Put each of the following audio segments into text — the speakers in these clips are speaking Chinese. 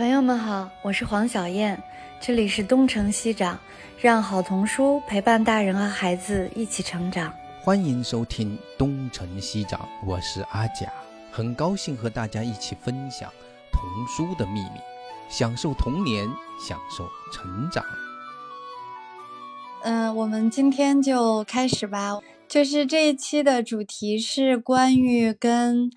朋友们好，我是黄小燕，这里是东城西长，让好童书陪伴大人和孩子一起成长。欢迎收听东城西长，我是阿甲，很高兴和大家一起分享童书的秘密，享受童年，享受成长。嗯，我们今天就开始吧，就是这一期的主题是关于跟。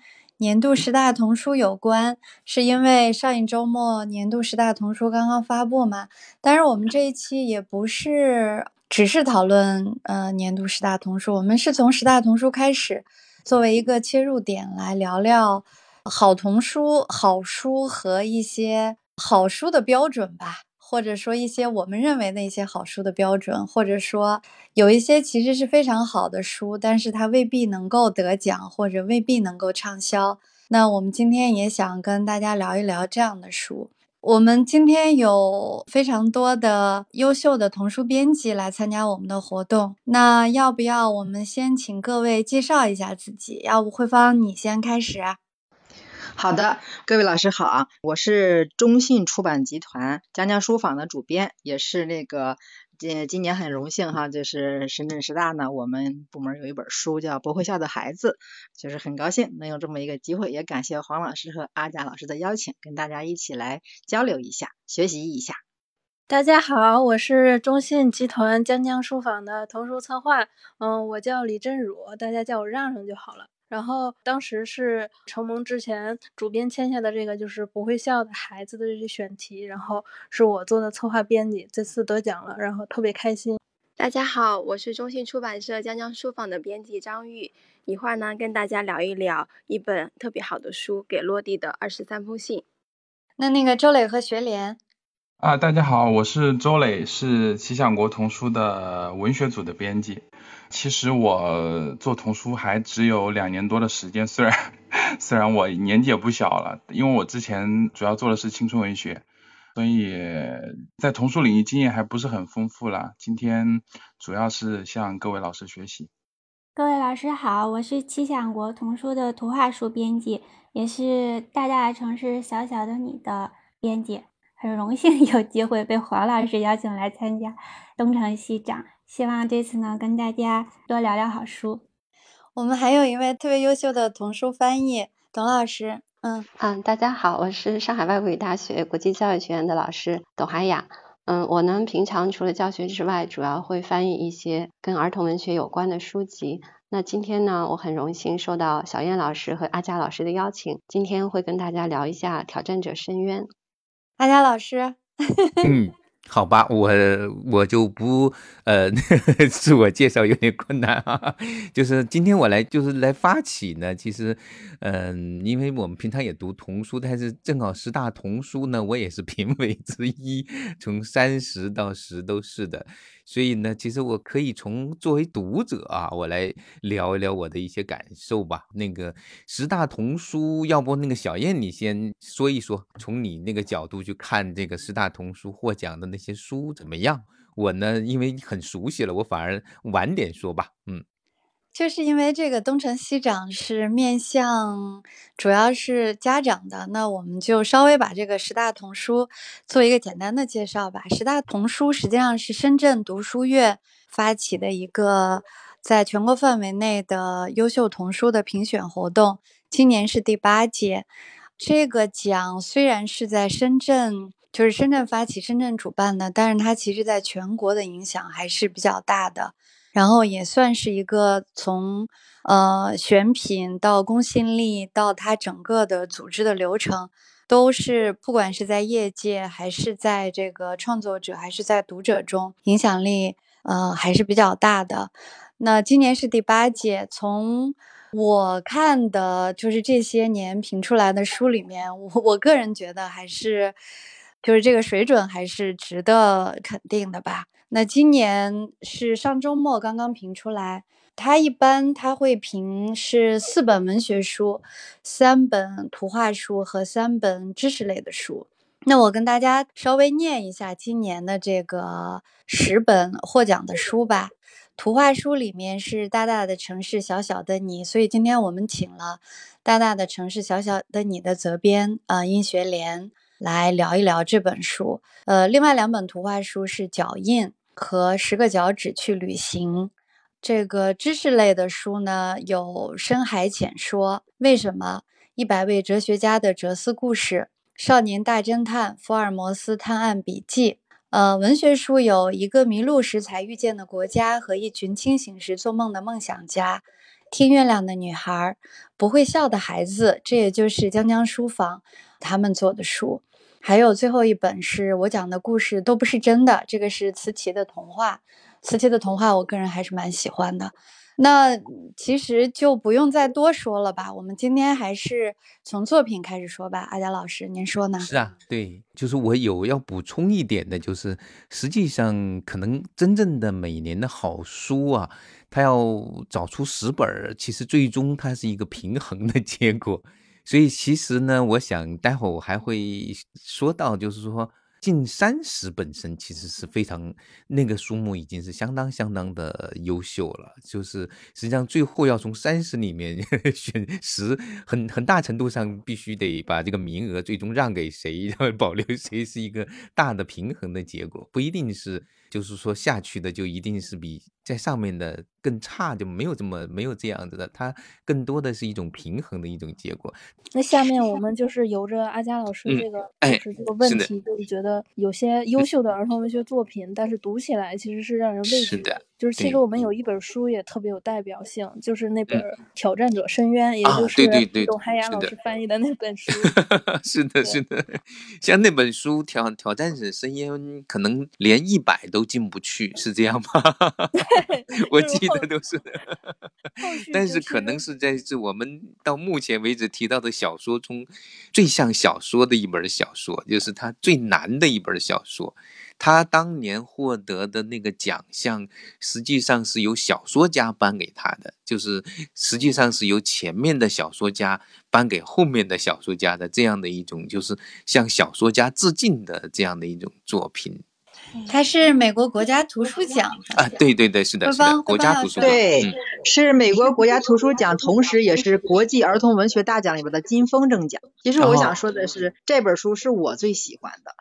年度十大童书有关，是因为上一周末年度十大童书刚刚发布嘛？但是我们这一期也不是只是讨论呃年度十大童书，我们是从十大童书开始，作为一个切入点来聊聊好童书、好书和一些好书的标准吧。或者说一些我们认为的一些好书的标准，或者说有一些其实是非常好的书，但是它未必能够得奖，或者未必能够畅销。那我们今天也想跟大家聊一聊这样的书。我们今天有非常多的优秀的童书编辑来参加我们的活动，那要不要我们先请各位介绍一下自己？要不慧芳你先开始。好的，各位老师好，我是中信出版集团江江书坊的主编，也是那个今今年很荣幸哈，就是深圳师大呢，我们部门有一本书叫《不会笑的孩子》，就是很高兴能有这么一个机会，也感谢黄老师和阿贾老师的邀请，跟大家一起来交流一下，学习一下。大家好，我是中信集团江江书坊的童书策划，嗯，我叫李振汝，大家叫我让让就好了。然后当时是承蒙之前主编签下的这个就是不会笑的孩子的这些选题，然后是我做的策划编辑，这次得奖了，然后特别开心。大家好，我是中信出版社江江书房的编辑张玉，一会儿呢跟大家聊一聊一本特别好的书《给落地的二十三封信》。那那个周磊和学莲啊，大家好，我是周磊，是奇想国童书的文学组的编辑。其实我做童书还只有两年多的时间，虽然虽然我年纪也不小了，因为我之前主要做的是青春文学，所以在童书领域经验还不是很丰富了。今天主要是向各位老师学习。各位老师好，我是七想国童书的图画书编辑，也是大大城市小小的你的编辑，很荣幸 有机会被黄老师邀请来参加东城西长。希望这次呢，跟大家多聊聊好书。我们还有一位特别优秀的童书翻译董老师。嗯嗯，大家好，我是上海外国语大学国际教育学院的老师董海雅。嗯，我呢平常除了教学之外，主要会翻译一些跟儿童文学有关的书籍。那今天呢，我很荣幸受到小燕老师和阿佳老师的邀请，今天会跟大家聊一下《挑战者深渊》。阿佳老师。嗯。好吧，我我就不呃 自我介绍有点困难啊，就是今天我来就是来发起呢，其实嗯，因为我们平常也读童书，但是正好十大童书呢，我也是评委之一，从三十到十都是的。所以呢，其实我可以从作为读者啊，我来聊一聊我的一些感受吧。那个十大童书，要不那个小燕你先说一说，从你那个角度去看这个十大童书获奖的那些书怎么样？我呢，因为很熟悉了，我反而晚点说吧。嗯。就是因为这个东成西长是面向主要是家长的，那我们就稍微把这个十大童书做一个简单的介绍吧。十大童书实际上是深圳读书月发起的一个在全国范围内的优秀童书的评选活动，今年是第八届。这个奖虽然是在深圳，就是深圳发起、深圳主办的，但是它其实在全国的影响还是比较大的。然后也算是一个从呃选品到公信力到它整个的组织的流程，都是不管是在业界还是在这个创作者还是在读者中，影响力呃还是比较大的。那今年是第八届，从我看的就是这些年评出来的书里面，我我个人觉得还是就是这个水准还是值得肯定的吧。那今年是上周末刚刚评出来，他一般他会评是四本文学书、三本图画书和三本知识类的书。那我跟大家稍微念一下今年的这个十本获奖的书吧。图画书里面是《大大的城市，小小的你》，所以今天我们请了《大大的城市，小小的你》的责编啊殷学莲。来聊一聊这本书。呃，另外两本图画书是《脚印》和《十个脚趾去旅行》。这个知识类的书呢，有《深海浅说》、为什么一百位哲学家的哲思故事、少年大侦探、福尔摩斯探案笔记。呃，文学书有一个迷路时才遇见的国家和一群清醒时做梦的梦想家。听月亮的女孩，不会笑的孩子，这也就是江江书房他们做的书。还有最后一本是我讲的故事都不是真的，这个是慈琪的童话。慈琪的童话，我个人还是蛮喜欢的。那其实就不用再多说了吧，我们今天还是从作品开始说吧。阿佳老师，您说呢？是啊，对，就是我有要补充一点的，就是实际上可能真正的每年的好书啊，他要找出十本，其实最终它是一个平衡的结果。所以其实呢，我想待会我还会说到，就是说。近三十本身其实是非常那个数目已经是相当相当的优秀了，就是实际上最后要从三十里面 选十，很很大程度上必须得把这个名额最终让给谁，然后保留谁是一个大的平衡的结果，不一定是就是说下去的就一定是比在上面的更差，就没有这么没有这样子的，它更多的是一种平衡的一种结果。那下面我们就是由着阿佳老师这个就是这个问题，就是觉得。有些优秀的儿童文学作品，但是读起来其实是让人畏惧的。就是其实我们有一本书也特别有代表性，就是那本《挑战者深渊》，也就是董海雅老师翻译的那本书。是的，是的。像那本书《挑挑战者深渊》，可能连一百都进不去，是这样吗？我记得都是。但是可能是在这我们到目前为止提到的小说中，最像小说的一本小说，就是它最难的一本小说。他当年获得的那个奖项，实际上是由小说家颁给他的，就是实际上是由前面的小说家颁给后面的小说家的这样的一种，就是向小说家致敬的这样的一种作品。它是美国国家图书奖啊，对对对，是的，是的，国家图书奖，对，是美国国家图书奖，同时也是国际儿童文学大奖里边的金风筝奖。其实我想说的是，这本书是我最喜欢的，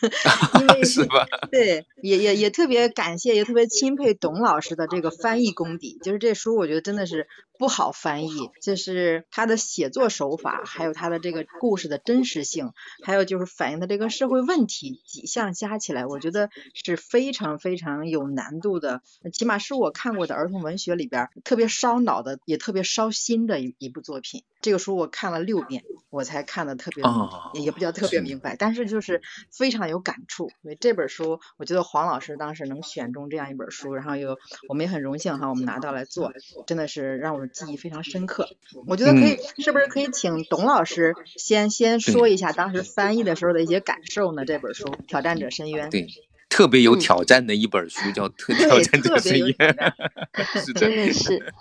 因为是吧？对，也也也特别感谢，也特别钦佩董老师的这个翻译功底。就是这书，我觉得真的是不好翻译，就是他的写作手法，还有他的这个故事的真实性，还有就是反映的这个社会问题，几项加起来，我觉得。是非常非常有难度的，起码是我看过的儿童文学里边特别烧脑的，也特别烧心的一一部作品。这个书我看了六遍，我才看的特别，也不叫特别明白，但是就是非常有感触。所以这本书，我觉得黄老师当时能选中这样一本书，然后又我们也很荣幸哈，我们拿到来做，真的是让我记忆非常深刻。我觉得可以，是不是可以请董老师先先说一下当时翻译的时候的一些感受呢？这本书《挑战者深渊》。对。特别有挑战的一本书，叫《特挑战这个深渊》，真的是。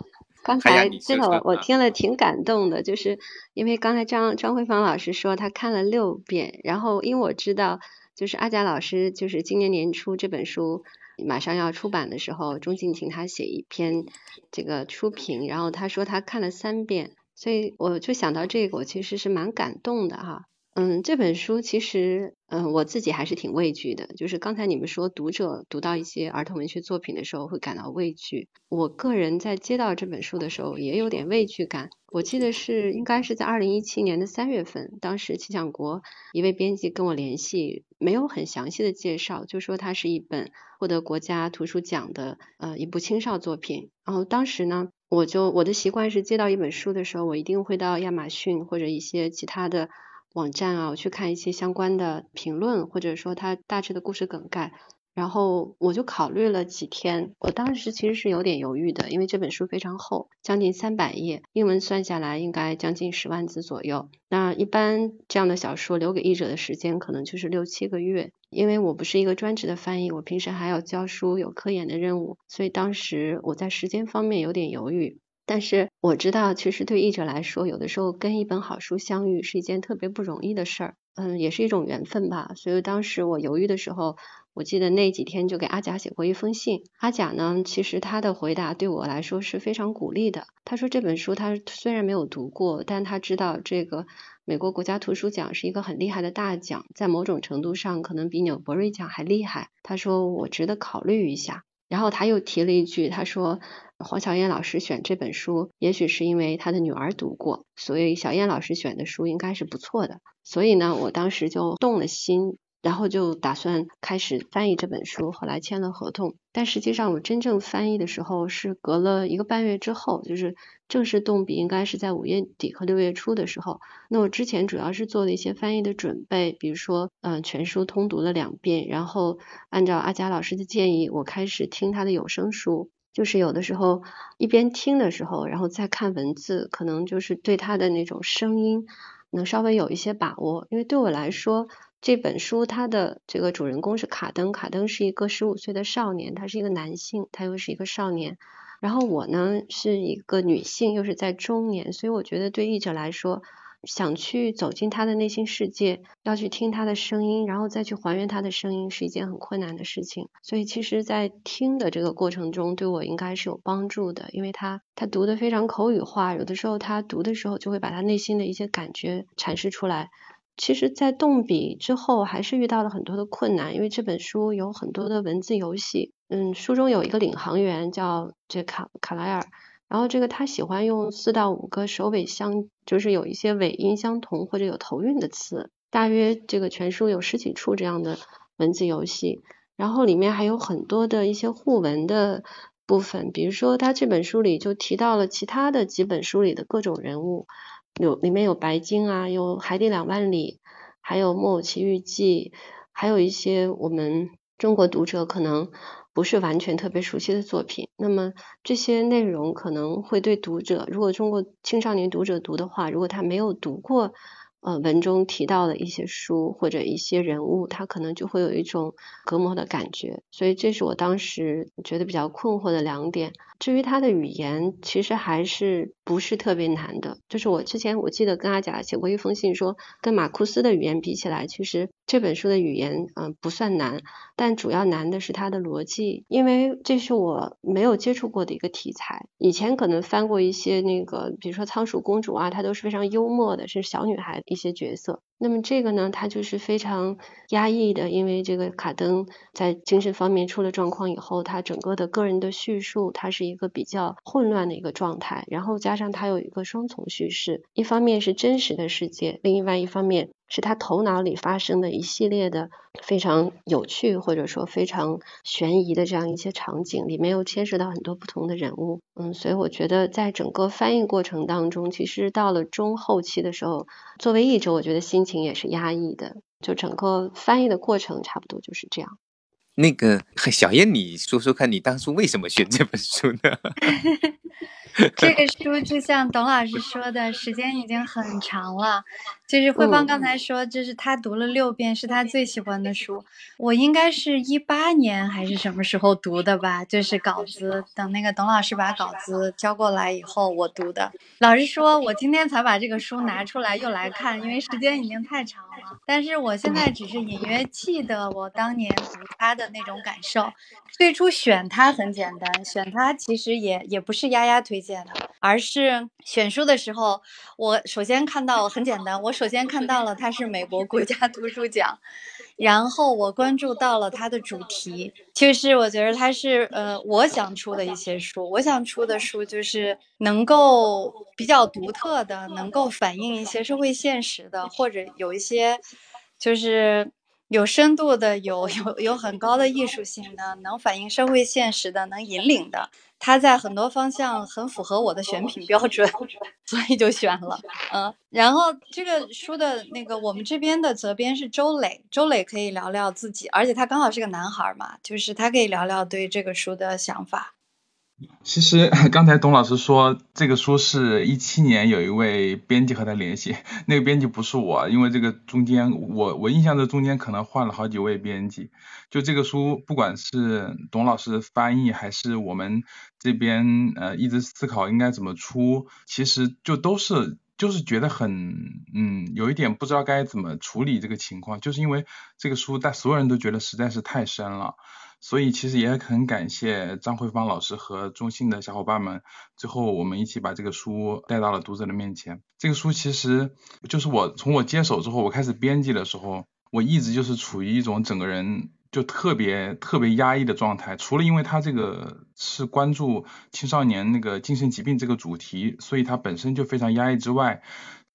刚才真的我我听了挺感动的，就是因为刚才张张慧芳老师说他看了六遍，然后因为我知道，就是阿贾老师就是今年年初这本书马上要出版的时候，钟静请他写一篇这个书评，然后他说他看了三遍，所以我就想到这个，我其实是蛮感动的哈。嗯，这本书其实，嗯，我自己还是挺畏惧的。就是刚才你们说读者读到一些儿童文学作品的时候会感到畏惧，我个人在接到这本书的时候也有点畏惧感。我记得是应该是在二零一七年的三月份，当时气象国一位编辑跟我联系，没有很详细的介绍，就说它是一本获得国家图书奖的呃一部青少作品。然后当时呢，我就我的习惯是接到一本书的时候，我一定会到亚马逊或者一些其他的。网站啊，我去看一些相关的评论，或者说它大致的故事梗概，然后我就考虑了几天。我当时其实是有点犹豫的，因为这本书非常厚，将近三百页，英文算下来应该将近十万字左右。那一般这样的小说留给译者的时间可能就是六七个月。因为我不是一个专职的翻译，我平时还要教书，有科研的任务，所以当时我在时间方面有点犹豫。但是我知道，其实对译者来说，有的时候跟一本好书相遇是一件特别不容易的事儿，嗯，也是一种缘分吧。所以当时我犹豫的时候，我记得那几天就给阿甲写过一封信。阿甲呢，其实他的回答对我来说是非常鼓励的。他说这本书他虽然没有读过，但他知道这个美国国家图书奖是一个很厉害的大奖，在某种程度上可能比纽伯瑞奖还厉害。他说我值得考虑一下。然后他又提了一句，他说黄小燕老师选这本书，也许是因为他的女儿读过，所以小燕老师选的书应该是不错的。所以呢，我当时就动了心。然后就打算开始翻译这本书，后来签了合同。但实际上我真正翻译的时候是隔了一个半月之后，就是正式动笔应该是在五月底和六月初的时候。那我之前主要是做了一些翻译的准备，比如说嗯全书通读了两遍，然后按照阿佳老师的建议，我开始听他的有声书。就是有的时候一边听的时候，然后再看文字，可能就是对他的那种声音能稍微有一些把握。因为对我来说。这本书它的这个主人公是卡登，卡登是一个十五岁的少年，他是一个男性，他又是一个少年。然后我呢是一个女性，又是在中年，所以我觉得对译者来说，想去走进他的内心世界，要去听他的声音，然后再去还原他的声音，是一件很困难的事情。所以其实，在听的这个过程中，对我应该是有帮助的，因为他他读的非常口语化，有的时候他读的时候就会把他内心的一些感觉阐释出来。其实，在动笔之后，还是遇到了很多的困难，因为这本书有很多的文字游戏。嗯，书中有一个领航员叫这卡卡莱尔，然后这个他喜欢用四到五个首尾相，就是有一些尾音相同或者有头韵的词，大约这个全书有十几处这样的文字游戏。然后里面还有很多的一些互文的部分，比如说他这本书里就提到了其他的几本书里的各种人物。有里面有白鲸啊，有海底两万里，还有木偶奇遇记，还有一些我们中国读者可能不是完全特别熟悉的作品。那么这些内容可能会对读者，如果中国青少年读者读的话，如果他没有读过。呃，文中提到的一些书或者一些人物，他可能就会有一种隔膜的感觉，所以这是我当时觉得比较困惑的两点。至于他的语言，其实还是不是特别难的。就是我之前我记得跟阿贾写过一封信，说跟马库斯的语言比起来，其实这本书的语言嗯不算难，但主要难的是它的逻辑，因为这是我没有接触过的一个题材。以前可能翻过一些那个，比如说仓鼠公主啊，它都是非常幽默的，是小女孩。一些角色，那么这个呢，他就是非常压抑的，因为这个卡登在精神方面出了状况以后，他整个的个人的叙述，他是一个比较混乱的一个状态，然后加上他有一个双重叙事，一方面是真实的世界，另外一方面。是他头脑里发生的一系列的非常有趣或者说非常悬疑的这样一些场景，里面又牵涉到很多不同的人物，嗯，所以我觉得在整个翻译过程当中，其实到了中后期的时候，作为译者，我觉得心情也是压抑的，就整个翻译的过程差不多就是这样。那个小燕，你说说看你当初为什么选这本书呢？这个书就像董老师说的，时间已经很长了。就是慧芳刚才说，就是她读了六遍，是她最喜欢的书。我应该是一八年还是什么时候读的吧？就是稿子，等那个董老师把稿子交过来以后，我读的。老实说，我今天才把这个书拿出来又来看，因为时间已经太长了。但是我现在只是隐约记得我当年读他的那种感受。最初选它很简单，选它其实也也不是丫丫推荐的，而是选书的时候，我首先看到很简单，我。首先看到了它是美国国家图书奖，然后我关注到了它的主题。就是我觉得它是呃我想出的一些书，我想出的书就是能够比较独特的，能够反映一些社会现实的，或者有一些就是有深度的，有有有很高的艺术性的，能反映社会现实的，能引领的。它在很多方向很符合我的选品标准，所以就选了。嗯，然后这个书的那个我们这边的责编是周磊，周磊可以聊聊自己，而且他刚好是个男孩嘛，就是他可以聊聊对这个书的想法。其实 刚才董老师说这个书是一七年有一位编辑和他联系，那个编辑不是我，因为这个中间我我印象的中间可能换了好几位编辑。就这个书，不管是董老师翻译还是我们这边呃一直思考应该怎么出，其实就都是就是觉得很嗯有一点不知道该怎么处理这个情况，就是因为这个书但所有人都觉得实在是太深了。所以其实也很感谢张慧芳老师和中信的小伙伴们，最后我们一起把这个书带到了读者的面前。这个书其实就是我从我接手之后，我开始编辑的时候，我一直就是处于一种整个人就特别特别压抑的状态。除了因为它这个是关注青少年那个精神疾病这个主题，所以它本身就非常压抑之外，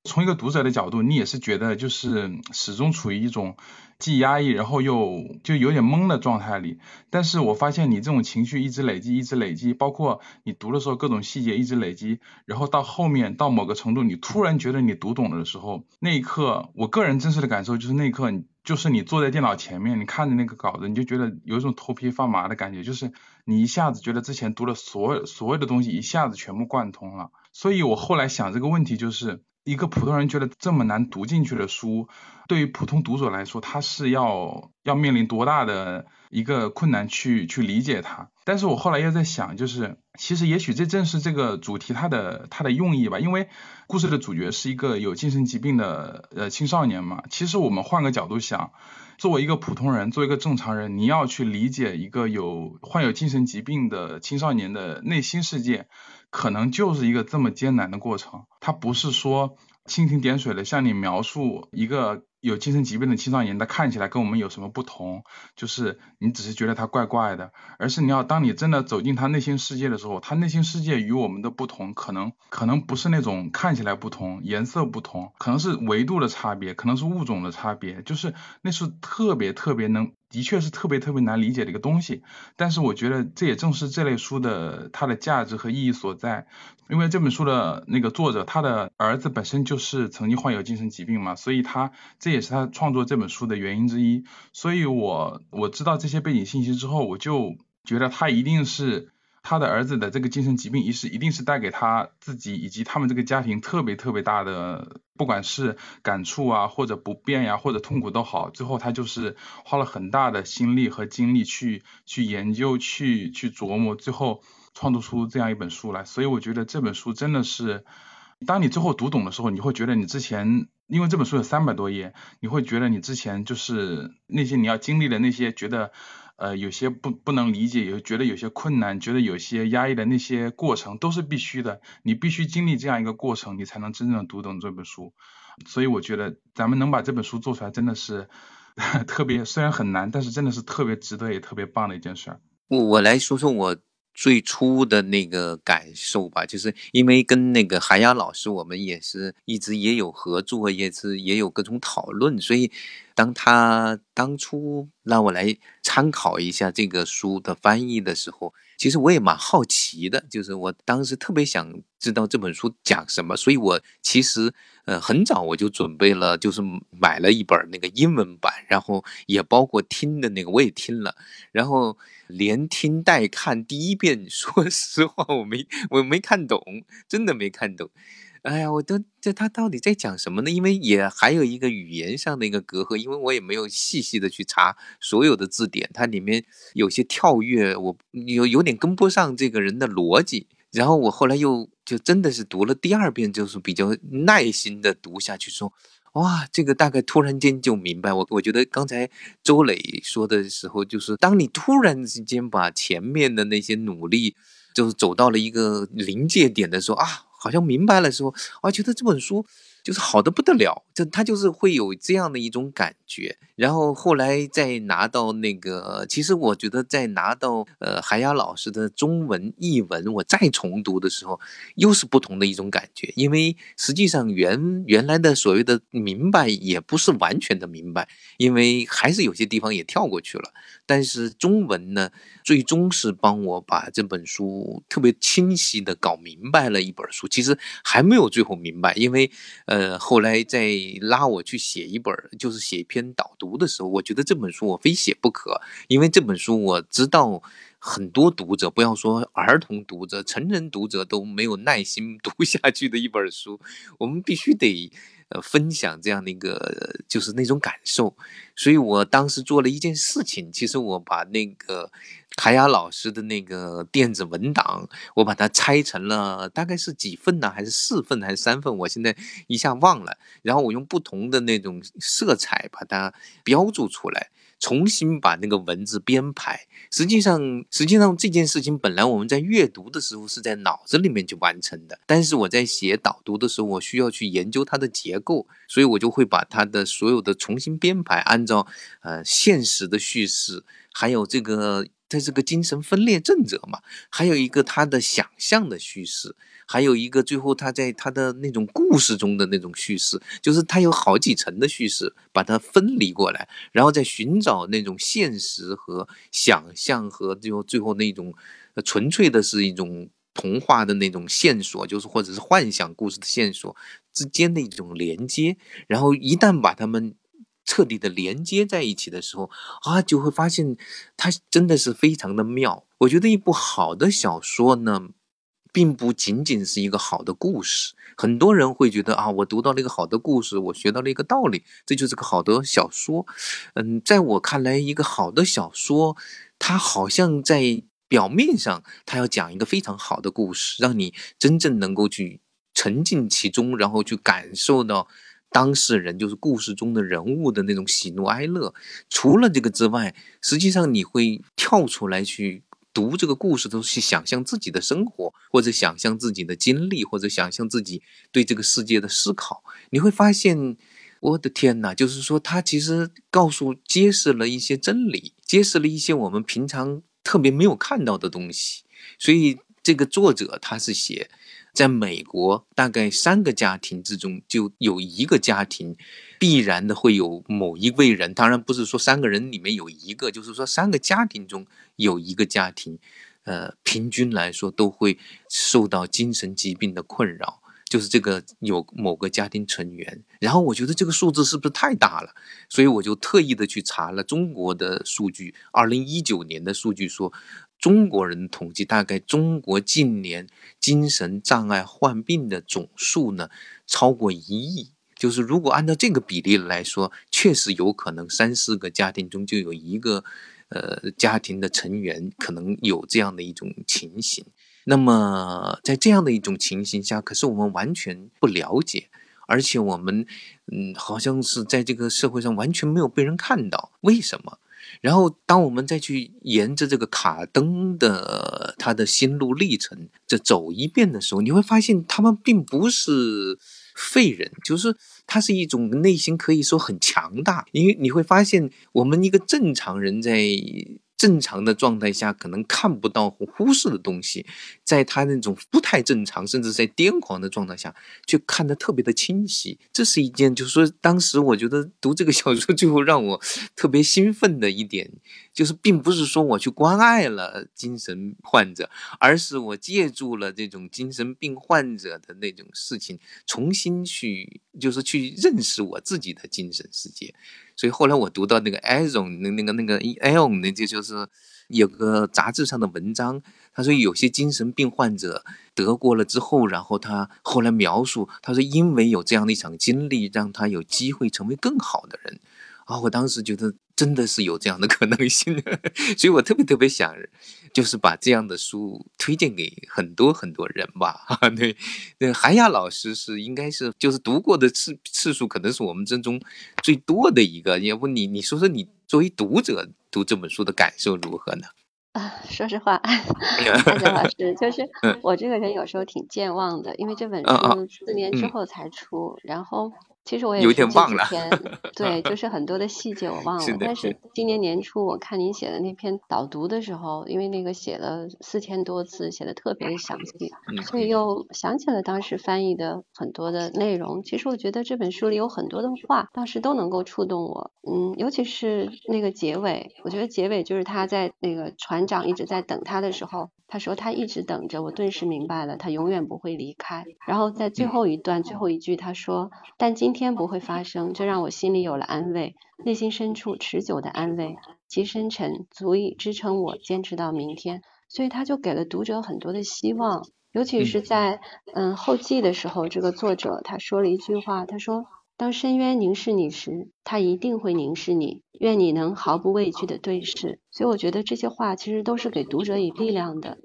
从一个读者的角度，你也是觉得就是始终处于一种。既压抑，然后又就有点懵的状态里。但是我发现你这种情绪一直累积，一直累积，包括你读的时候各种细节一直累积，然后到后面到某个程度，你突然觉得你读懂了的时候，那一刻，我个人真实的感受就是那一刻，就是你坐在电脑前面，你看着那个稿子，你就觉得有一种头皮发麻的感觉，就是你一下子觉得之前读的所有所有的东西一下子全部贯通了。所以我后来想这个问题就是。一个普通人觉得这么难读进去的书，对于普通读者来说，他是要要面临多大的一个困难去去理解它？但是我后来又在想，就是其实也许这正是这个主题它的它的用意吧，因为故事的主角是一个有精神疾病的呃青少年嘛。其实我们换个角度想，作为一个普通人，作为一个正常人，你要去理解一个有患有精神疾病的青少年的内心世界。可能就是一个这么艰难的过程，它不是说蜻蜓点水的向你描述一个。有精神疾病的青少年，他看起来跟我们有什么不同？就是你只是觉得他怪怪的，而是你要当你真的走进他内心世界的时候，他内心世界与我们的不同，可能可能不是那种看起来不同、颜色不同，可能是维度的差别，可能是物种的差别，就是那是特别特别能，的确是特别特别难理解的一个东西。但是我觉得这也正是这类书的它的价值和意义所在，因为这本书的那个作者，他的儿子本身就是曾经患有精神疾病嘛，所以他这。也是他创作这本书的原因之一，所以我我知道这些背景信息之后，我就觉得他一定是他的儿子的这个精神疾病，一是一定是带给他自己以及他们这个家庭特别特别大的，不管是感触啊，或者不便呀，或者痛苦都好，最后他就是花了很大的心力和精力去去研究，去去琢磨，最后创作出这样一本书来。所以我觉得这本书真的是，当你最后读懂的时候，你会觉得你之前。因为这本书有三百多页，你会觉得你之前就是那些你要经历的那些，觉得呃有些不不能理解，有觉得有些困难，觉得有些压抑的那些过程都是必须的，你必须经历这样一个过程，你才能真正读懂这本书。所以我觉得咱们能把这本书做出来，真的是 特别虽然很难，但是真的是特别值得也特别棒的一件事儿。我我来说说我。最初的那个感受吧，就是因为跟那个韩阳老师，我们也是一直也有合作，也是也有各种讨论，所以当他当初让我来参考一下这个书的翻译的时候，其实我也蛮好奇的，就是我当时特别想知道这本书讲什么，所以我其实。呃，很早我就准备了，就是买了一本那个英文版，然后也包括听的那个我也听了，然后连听带看第一遍，说实话我没我没看懂，真的没看懂。哎呀，我都这他到底在讲什么呢？因为也还有一个语言上的一个隔阂，因为我也没有细细的去查所有的字典，它里面有些跳跃，我有有点跟不上这个人的逻辑。然后我后来又就真的是读了第二遍，就是比较耐心的读下去，说，哇，这个大概突然间就明白。我我觉得刚才周磊说的时候，就是当你突然之间把前面的那些努力，就是走到了一个临界点的时候啊，好像明白了时候，啊，觉得这本书。就是好的不得了，就他就是会有这样的一种感觉，然后后来再拿到那个，其实我觉得在拿到呃海雅老师的中文译文，我再重读的时候，又是不同的一种感觉，因为实际上原原来的所谓的明白也不是完全的明白，因为还是有些地方也跳过去了，但是中文呢，最终是帮我把这本书特别清晰的搞明白了一本书，其实还没有最后明白，因为。呃，后来在拉我去写一本，就是写一篇导读的时候，我觉得这本书我非写不可，因为这本书我知道很多读者，不要说儿童读者，成人读者都没有耐心读下去的一本书，我们必须得。呃，分享这样的一个就是那种感受，所以我当时做了一件事情，其实我把那个凯雅老师的那个电子文档，我把它拆成了大概是几份呢？还是四份还是三份？我现在一下忘了。然后我用不同的那种色彩把它标注出来。重新把那个文字编排，实际上，实际上这件事情本来我们在阅读的时候是在脑子里面去完成的，但是我在写导读的时候，我需要去研究它的结构，所以我就会把它的所有的重新编排，按照呃现实的叙事，还有这个他是个精神分裂症者嘛，还有一个他的想象的叙事。还有一个，最后他在他的那种故事中的那种叙事，就是他有好几层的叙事，把它分离过来，然后再寻找那种现实和想象和最后最后那种纯粹的是一种童话的那种线索，就是或者是幻想故事的线索之间的一种连接。然后一旦把他们彻底的连接在一起的时候，啊，就会发现它真的是非常的妙。我觉得一部好的小说呢。并不仅仅是一个好的故事，很多人会觉得啊，我读到了一个好的故事，我学到了一个道理，这就是个好的小说。嗯，在我看来，一个好的小说，它好像在表面上，它要讲一个非常好的故事，让你真正能够去沉浸其中，然后去感受到当事人就是故事中的人物的那种喜怒哀乐。除了这个之外，实际上你会跳出来去。读这个故事，都去想象自己的生活，或者想象自己的经历，或者想象自己对这个世界的思考。你会发现，我的天哪！就是说，他其实告诉、揭示了一些真理，揭示了一些我们平常特别没有看到的东西。所以，这个作者他是写。在美国，大概三个家庭之中就有一个家庭，必然的会有某一位人。当然不是说三个人里面有一个，就是说三个家庭中有一个家庭，呃，平均来说都会受到精神疾病的困扰。就是这个有某个家庭成员。然后我觉得这个数字是不是太大了？所以我就特意的去查了中国的数据，二零一九年的数据说。中国人统计，大概中国近年精神障碍患病的总数呢，超过一亿。就是如果按照这个比例来说，确实有可能三四个家庭中就有一个，呃，家庭的成员可能有这样的一种情形。那么在这样的一种情形下，可是我们完全不了解，而且我们，嗯，好像是在这个社会上完全没有被人看到，为什么？然后，当我们再去沿着这个卡登的他的心路历程这走一遍的时候，你会发现他们并不是废人，就是他是一种内心可以说很强大，因为你会发现我们一个正常人在。正常的状态下可能看不到或忽视的东西，在他那种不太正常，甚至在癫狂的状态下，却看得特别的清晰。这是一件，就是说，当时我觉得读这个小说最后让我特别兴奋的一点，就是并不是说我去关爱了精神患者，而是我借助了这种精神病患者的那种事情，重新去，就是去认识我自己的精神世界。所以后来我读到那个艾荣那那个那个艾荣那就就是有个杂志上的文章，他说有些精神病患者得过了之后，然后他后来描述，他说因为有这样的一场经历，让他有机会成为更好的人。啊，我当时觉得真的是有这样的可能性，所以我特别特别想，就是把这样的书推荐给很多很多人吧。对，那韩亚老师是应该是就是读过的次次数，可能是我们之中最多的一个。要不你你说说你作为读者读这本书的感受如何呢？啊，说实话，安佳老师，就是我这个人有时候挺健忘的，因为这本书四年之后才出，然后。其实我也有点忘了，对，就是很多的细节我忘了。是但是今年年初我看您写的那篇导读的时候，因为那个写了四千多字，写的特别的详细，嗯所以又想起了当时翻译的很多的内容。其实我觉得这本书里有很多的话，当时都能够触动我。嗯，尤其是那个结尾，我觉得结尾就是他在那个船长一直在等他的时候，他说他一直等着，我顿时明白了，他永远不会离开。然后在最后一段最后一句，他说：“但今天不会发生，这让我心里有了安慰，内心深处持久的安慰，其深沉足以支撑我坚持到明天。”所以他就给了读者很多的希望，尤其是在嗯后记的时候，这个作者他说了一句话，他说。当深渊凝视你时，他一定会凝视你。愿你能毫不畏惧的对视。所以我觉得这些话其实都是给读者以力量的。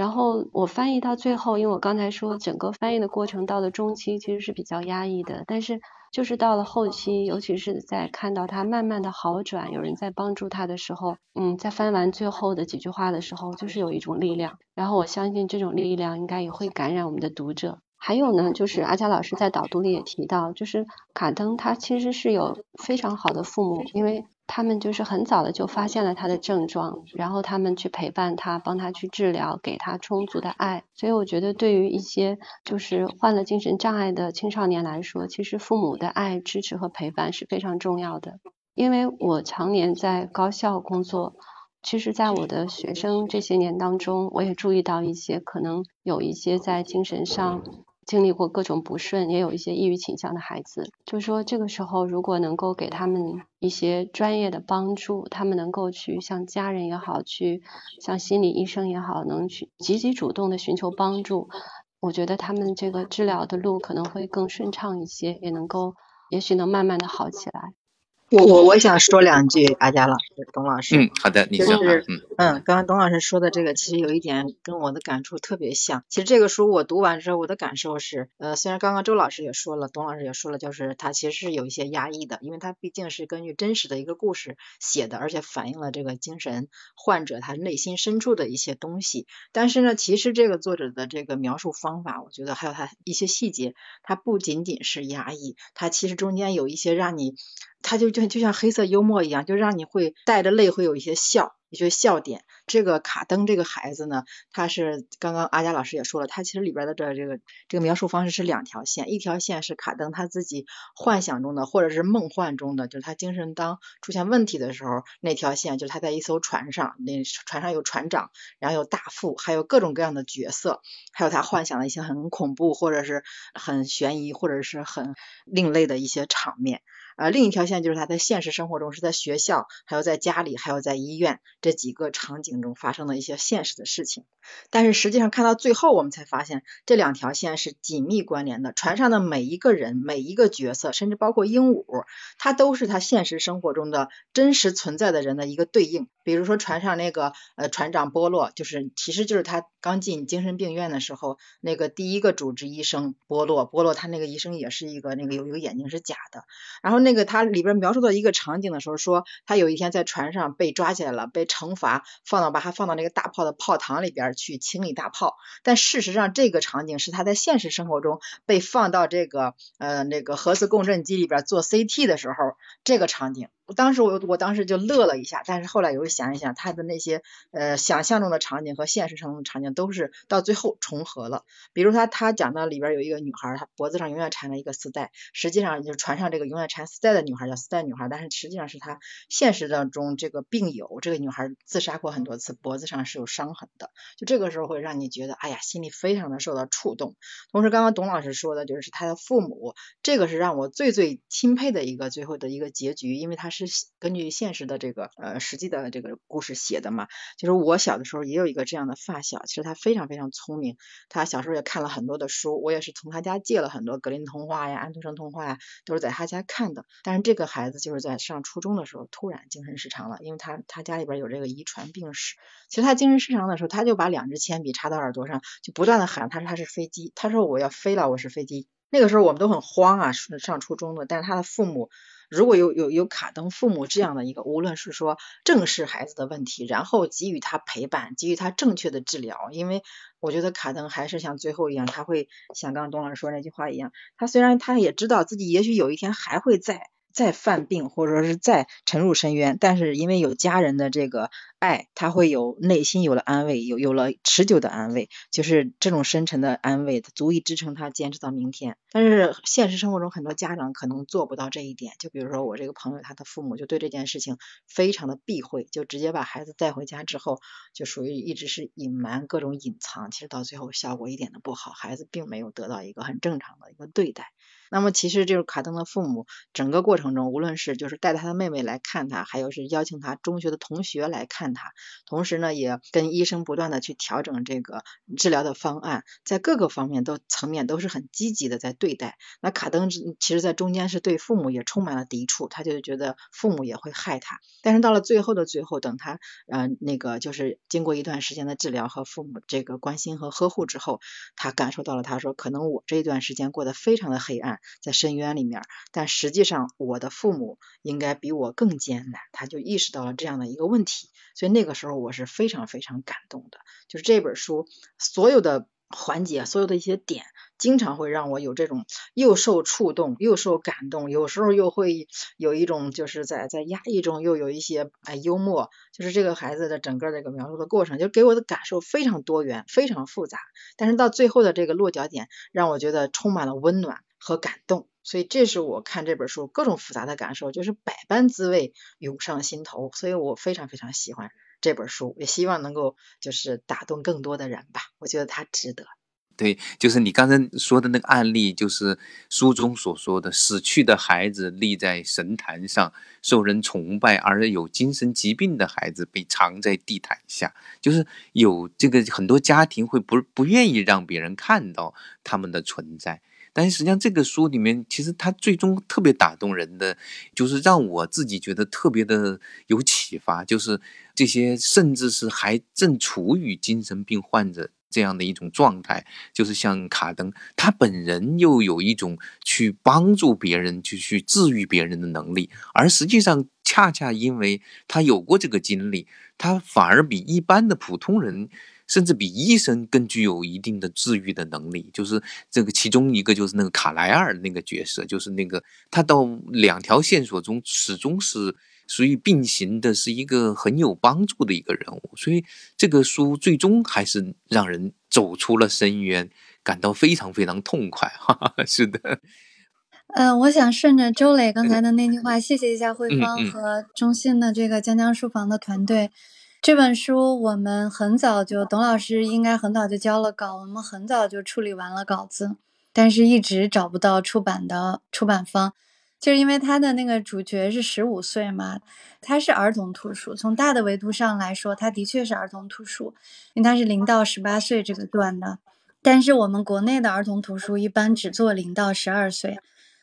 然后我翻译到最后，因为我刚才说整个翻译的过程到了中期其实是比较压抑的，但是就是到了后期，尤其是在看到他慢慢的好转，有人在帮助他的时候，嗯，在翻完最后的几句话的时候，就是有一种力量。然后我相信这种力量应该也会感染我们的读者。还有呢，就是阿佳老师在导读里也提到，就是卡登他其实是有非常好的父母，因为他们就是很早的就发现了他的症状，然后他们去陪伴他，帮他去治疗，给他充足的爱。所以我觉得对于一些就是患了精神障碍的青少年来说，其实父母的爱、支持和陪伴是非常重要的。因为我常年在高校工作。其实，在我的学生这些年当中，我也注意到一些可能有一些在精神上经历过各种不顺，也有一些抑郁倾向的孩子。就说，这个时候如果能够给他们一些专业的帮助，他们能够去向家人也好，去向心理医生也好，能去积极主动的寻求帮助，我觉得他们这个治疗的路可能会更顺畅一些，也能够，也许能慢慢的好起来。我我我想说两句，阿佳老师、董老师。嗯，好的，你说。就是嗯嗯，刚刚董老师说的这个，其实有一点跟我的感触特别像。其实这个书我读完之后，我的感受是，呃，虽然刚刚周老师也说了，董老师也说了，就是他其实是有一些压抑的，因为他毕竟是根据真实的一个故事写的，而且反映了这个精神患者他内心深处的一些东西。但是呢，其实这个作者的这个描述方法，我觉得还有他一些细节，它不仅仅是压抑，它其实中间有一些让你。他就就就像黑色幽默一样，就让你会带着泪，会有一些笑，一些笑点。这个卡登这个孩子呢，他是刚刚阿佳老师也说了，他其实里边的这这个这个描述方式是两条线，一条线是卡登他自己幻想中的或者是梦幻中的，就是他精神当出现问题的时候，那条线就是他在一艘船上，那船上有船长，然后有大副，还有各种各样的角色，还有他幻想的一些很恐怖或者是很悬疑或者是很另类的一些场面。呃，另一条线就是他在现实生活中是在学校，还有在家里，还有在医院这几个场景中发生的一些现实的事情。但是实际上看到最后，我们才发现这两条线是紧密关联的。船上的每一个人、每一个角色，甚至包括鹦鹉，它都是他现实生活中的真实存在的人的一个对应。比如说船上那个呃船长波洛，就是其实就是他刚进精神病院的时候那个第一个主治医生波洛。波洛他那个医生也是一个那个有一个眼睛是假的，然后那。那个他里边描述到一个场景的时候，说他有一天在船上被抓起来了，被惩罚，放到把他放到那个大炮的炮膛里边去清理大炮。但事实上，这个场景是他在现实生活中被放到这个呃那个核磁共振机里边做 CT 的时候，这个场景。当时我我当时就乐了一下，但是后来有想一想，他的那些呃想象中的场景和现实中的场景都是到最后重合了。比如他他讲到里边有一个女孩，她脖子上永远缠着一个丝带，实际上就是船上这个永远缠丝带的女孩叫丝带女孩，但是实际上是她现实当中这个病友，这个女孩自杀过很多次，脖子上是有伤痕的。就这个时候会让你觉得，哎呀，心里非常的受到触动。同时，刚刚董老师说的就是他的父母，这个是让我最最钦佩的一个最后的一个结局，因为他是。是根据现实的这个呃实际的这个故事写的嘛，就是我小的时候也有一个这样的发小，其实他非常非常聪明，他小时候也看了很多的书，我也是从他家借了很多格林童话呀、安徒生童话呀，都是在他家看的。但是这个孩子就是在上初中的时候突然精神失常了，因为他他家里边有这个遗传病史。其实他精神失常的时候，他就把两支铅笔插到耳朵上，就不断的喊，他说他是飞机，他说我要飞了，我是飞机。那个时候我们都很慌啊，上初中的，但是他的父母。如果有有有卡登父母这样的一个，无论是说正视孩子的问题，然后给予他陪伴，给予他正确的治疗，因为我觉得卡登还是像最后一样，他会像刚刚董老师说那句话一样，他虽然他也知道自己也许有一天还会在。再犯病，或者说是再沉入深渊，但是因为有家人的这个爱，他会有内心有了安慰，有有了持久的安慰，就是这种深沉的安慰，足以支撑他坚持到明天。但是现实生活中很多家长可能做不到这一点，就比如说我这个朋友，他的父母就对这件事情非常的避讳，就直接把孩子带回家之后，就属于一直是隐瞒各种隐藏，其实到最后效果一点都不好，孩子并没有得到一个很正常的一个对待。那么其实就是卡登的父母，整个过程中，无论是就是带他的妹妹来看他，还有是邀请他中学的同学来看他，同时呢，也跟医生不断的去调整这个治疗的方案，在各个方面都层面都是很积极的在对待。那卡登其实，在中间是对父母也充满了抵触，他就觉得父母也会害他。但是到了最后的最后，等他呃那个就是经过一段时间的治疗和父母这个关心和呵护之后，他感受到了，他说可能我这一段时间过得非常的黑暗。在深渊里面，但实际上我的父母应该比我更艰难，他就意识到了这样的一个问题，所以那个时候我是非常非常感动的。就是这本书所有的环节，所有的一些点，经常会让我有这种又受触动又受感动，有时候又会有一种就是在在压抑中又有一些哎幽默，就是这个孩子的整个这个描述的过程，就给我的感受非常多元，非常复杂，但是到最后的这个落脚点，让我觉得充满了温暖。和感动，所以这是我看这本书各种复杂的感受，就是百般滋味涌上心头，所以我非常非常喜欢。这本书，也希望能够就是打动更多的人吧，我觉得它值得。对，就是你刚才说的那个案例，就是书中所说的死去的孩子立在神坛上，受人崇拜，而有精神疾病的孩子被藏在地毯下，就是有这个很多家庭会不不愿意让别人看到他们的存在。但是实际上，这个书里面其实它最终特别打动人的，就是让我自己觉得特别的有启发，就是这些甚至是还正处于精神病患者这样的一种状态，就是像卡登，他本人又有一种去帮助别人、去去治愈别人的能力，而实际上恰恰因为他有过这个经历，他反而比一般的普通人。甚至比医生更具有一定的治愈的能力，就是这个其中一个就是那个卡莱尔那个角色，就是那个他到两条线索中始终是属于并行的，是一个很有帮助的一个人物。所以这个书最终还是让人走出了深渊，感到非常非常痛快。哈哈，是的。嗯，我想顺着周磊刚才的那句话，谢谢一下慧芳和中信的这个江江书房的团队。这本书我们很早就，董老师应该很早就交了稿，我们很早就处理完了稿子，但是一直找不到出版的出版方，就是因为他的那个主角是十五岁嘛，他是儿童图书，从大的维度上来说，他的确是儿童图书，因为他是零到十八岁这个段的，但是我们国内的儿童图书一般只做零到十二岁，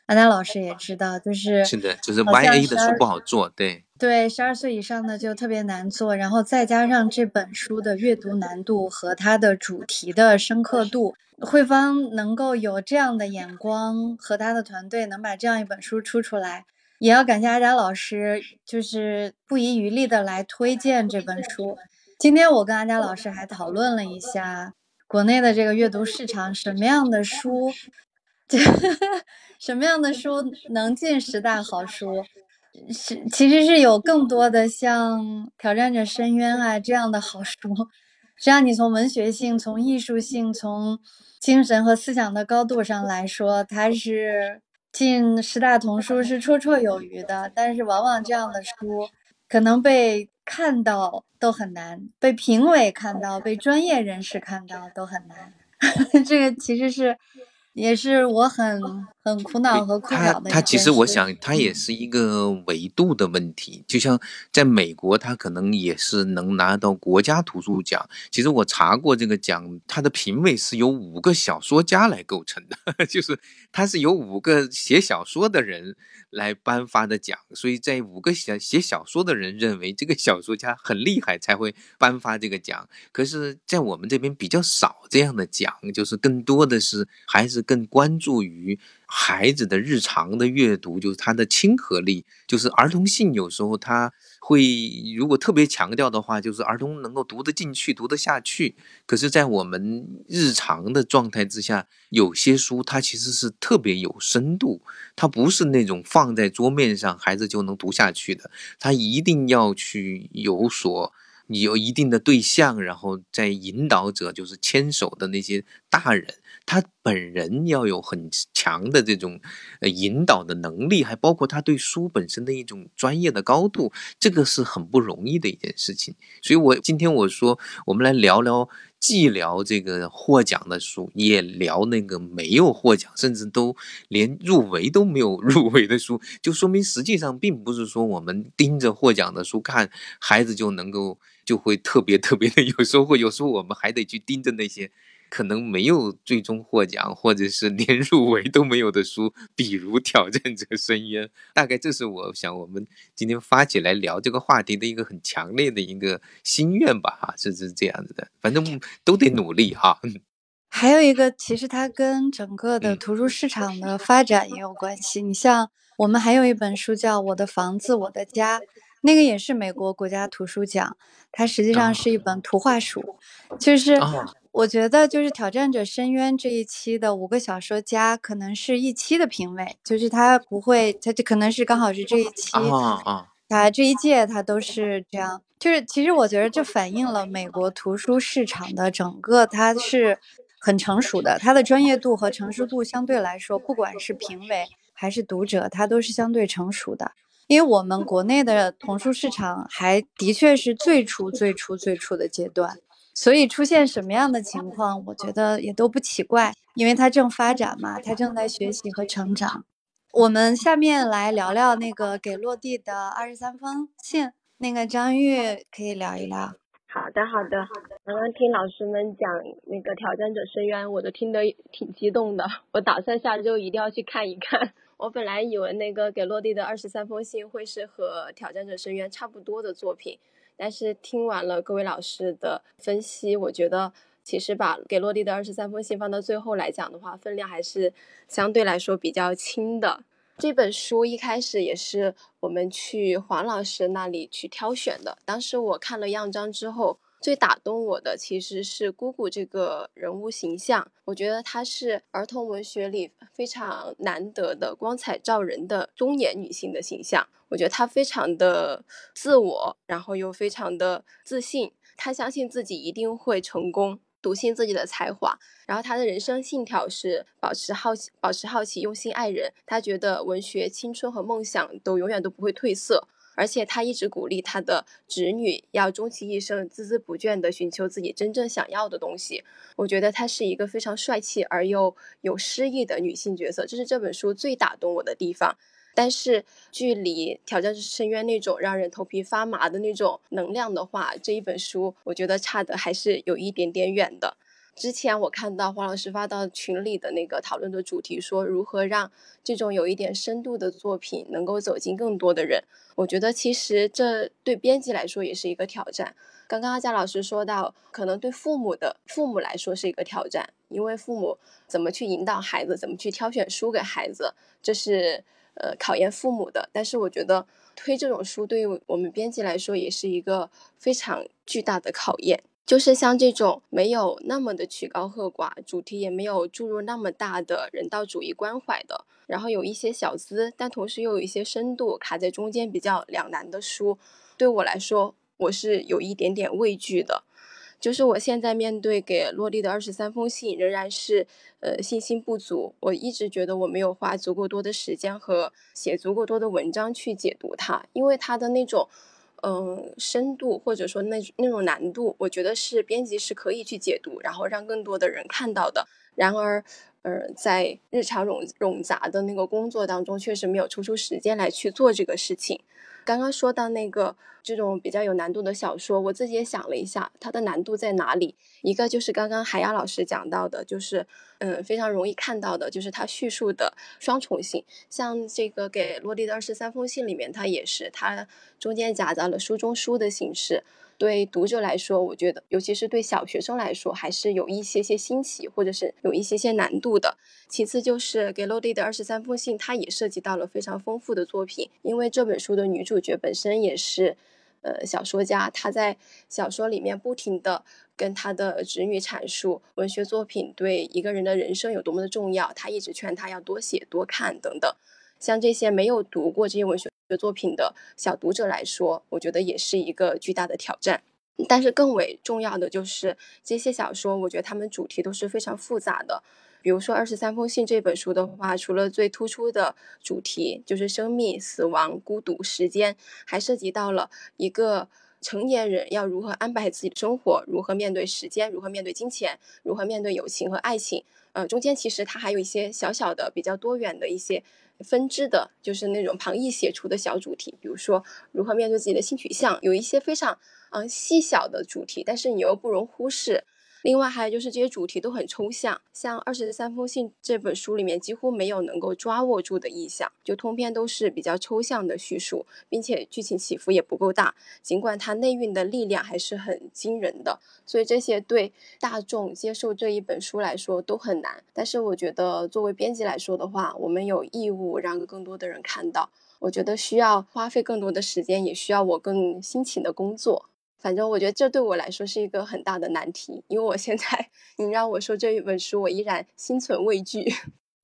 安娜老师也知道，就是现在，就是 YA 的书不好做，对。对，十二岁以上的就特别难做，然后再加上这本书的阅读难度和它的主题的深刻度，慧芳能够有这样的眼光和他的团队能把这样一本书出出来，也要感谢阿佳老师，就是不遗余力的来推荐这本书。今天我跟阿佳老师还讨论了一下国内的这个阅读市场，什么样的书，什么样的书能进十大好书。是，其实是有更多的像《挑战者深渊》啊这样的好书，实际上你从文学性、从艺术性、从精神和思想的高度上来说，它是进十大童书是绰绰有余的。但是往往这样的书，可能被看到都很难，被评委看到、被专业人士看到都很难。这个其实是。也是我很很苦恼和困扰的。他他其实我想，他也是一个维度的问题。就像在美国，他可能也是能拿到国家图书奖。其实我查过这个奖，他的评委是由五个小说家来构成的，就是他是由五个写小说的人。来颁发的奖，所以在五个写写小说的人认为这个小说家很厉害，才会颁发这个奖。可是，在我们这边比较少这样的奖，就是更多的是还是更关注于孩子的日常的阅读，就是他的亲和力，就是儿童性有时候他会如果特别强调的话，就是儿童能够读得进去、读得下去。可是，在我们日常的状态之下，有些书它其实是特别有深度，它不是那种放在桌面上孩子就能读下去的，他一定要去有所。你有一定的对象，然后在引导者，就是牵手的那些大人，他本人要有很强的这种呃引导的能力，还包括他对书本身的一种专业的高度，这个是很不容易的一件事情。所以，我今天我说，我们来聊聊，既聊这个获奖的书，也聊那个没有获奖，甚至都连入围都没有 入围的书，就说明实际上并不是说我们盯着获奖的书看，孩子就能够。就会特别特别的有收获。有时候我们还得去盯着那些可能没有最终获奖，或者是连入围都没有的书，比如《挑战者深渊》。大概这是我想我们今天发起来聊这个话题的一个很强烈的一个心愿吧，哈，是是这样子的。反正都得努力哈。还有一个，其实它跟整个的图书市场的发展也有关系。你像我们还有一本书叫《我的房子，我的家》。那个也是美国国家图书奖，它实际上是一本图画书。就是我觉得，就是《挑战者深渊》这一期的五个小说家，可能是一期的评委，就是他不会，他就可能是刚好是这一期啊啊，这一届他都是这样。就是其实我觉得这反映了美国图书市场的整个，它是很成熟的，它的专业度和成熟度相对来说，不管是评委还是读者，它都是相对成熟的。因为我们国内的童书市场还的确是最初、最初、最初的阶段，所以出现什么样的情况，我觉得也都不奇怪，因为他正发展嘛，他正在学习和成长。我们下面来聊聊那个给落地的二十三封信，那个张玉可以聊一聊。好的，好的。刚刚听老师们讲那个挑战者深渊，我都听得挺激动的，我打算下周一定要去看一看。我本来以为那个给落地的二十三封信会是和挑战者深渊差不多的作品，但是听完了各位老师的分析，我觉得其实把给落地的二十三封信放到最后来讲的话，分量还是相对来说比较轻的。这本书一开始也是我们去黄老师那里去挑选的，当时我看了样章之后。最打动我的其实是姑姑这个人物形象，我觉得她是儿童文学里非常难得的光彩照人的中年女性的形象。我觉得她非常的自我，然后又非常的自信，她相信自己一定会成功，笃信自己的才华。然后她的人生信条是保持好奇，保持好奇，用心爱人。她觉得文学、青春和梦想都永远都不会褪色。而且他一直鼓励他的侄女要终其一生孜孜不倦地寻求自己真正想要的东西。我觉得她是一个非常帅气而又有诗意的女性角色，这是这本书最打动我的地方。但是距离《挑战深渊》那种让人头皮发麻的那种能量的话，这一本书我觉得差的还是有一点点远的。之前我看到黄老师发到群里的那个讨论的主题，说如何让这种有一点深度的作品能够走进更多的人。我觉得其实这对编辑来说也是一个挑战。刚刚阿佳老师说到，可能对父母的父母来说是一个挑战，因为父母怎么去引导孩子，怎么去挑选书给孩子，这是呃考验父母的。但是我觉得推这种书对于我们编辑来说也是一个非常巨大的考验。就是像这种没有那么的曲高和寡，主题也没有注入那么大的人道主义关怀的，然后有一些小资，但同时又有一些深度，卡在中间比较两难的书，对我来说，我是有一点点畏惧的。就是我现在面对给落地的二十三封信，仍然是呃信心不足。我一直觉得我没有花足够多的时间和写足够多的文章去解读它，因为它的那种。嗯，深度或者说那那种难度，我觉得是编辑是可以去解读，然后让更多的人看到的。然而，呃，在日常冗冗杂的那个工作当中，确实没有抽出时间来去做这个事情。刚刚说到那个这种比较有难度的小说，我自己也想了一下，它的难度在哪里？一个就是刚刚海雅老师讲到的，就是嗯非常容易看到的，就是它叙述的双重性。像这个给洛蒂的二十三封信里面，它也是，它中间夹杂了书中书的形式。对读者来说，我觉得，尤其是对小学生来说，还是有一些些新奇，或者是有一些些难度的。其次就是给洛蒂的二十三封信，它也涉及到了非常丰富的作品，因为这本书的女主角本身也是，呃，小说家，他在小说里面不停的跟他的侄女阐述文学作品对一个人的人生有多么的重要，他一直劝他要多写、多看等等。像这些没有读过这些文学作品的小读者来说，我觉得也是一个巨大的挑战。但是更为重要的就是这些小说，我觉得他们主题都是非常复杂的。比如说《二十三封信》这本书的话，除了最突出的主题就是生命、死亡、孤独、时间，还涉及到了一个成年人要如何安排自己的生活，如何面对时间，如何面对金钱，如何面对友情和爱情。呃，中间其实它还有一些小小的、比较多元的一些。分支的，就是那种旁逸写出的小主题，比如说如何面对自己的性取向，有一些非常嗯细小的主题，但是你又不容忽视。另外还有就是这些主题都很抽象，像《二十三封信》这本书里面几乎没有能够抓握住的意象，就通篇都是比较抽象的叙述，并且剧情起伏也不够大。尽管它内蕴的力量还是很惊人的，所以这些对大众接受这一本书来说都很难。但是我觉得作为编辑来说的话，我们有义务让更多的人看到。我觉得需要花费更多的时间，也需要我更辛勤的工作。反正我觉得这对我来说是一个很大的难题，因为我现在你让我说这一本书，我依然心存畏惧。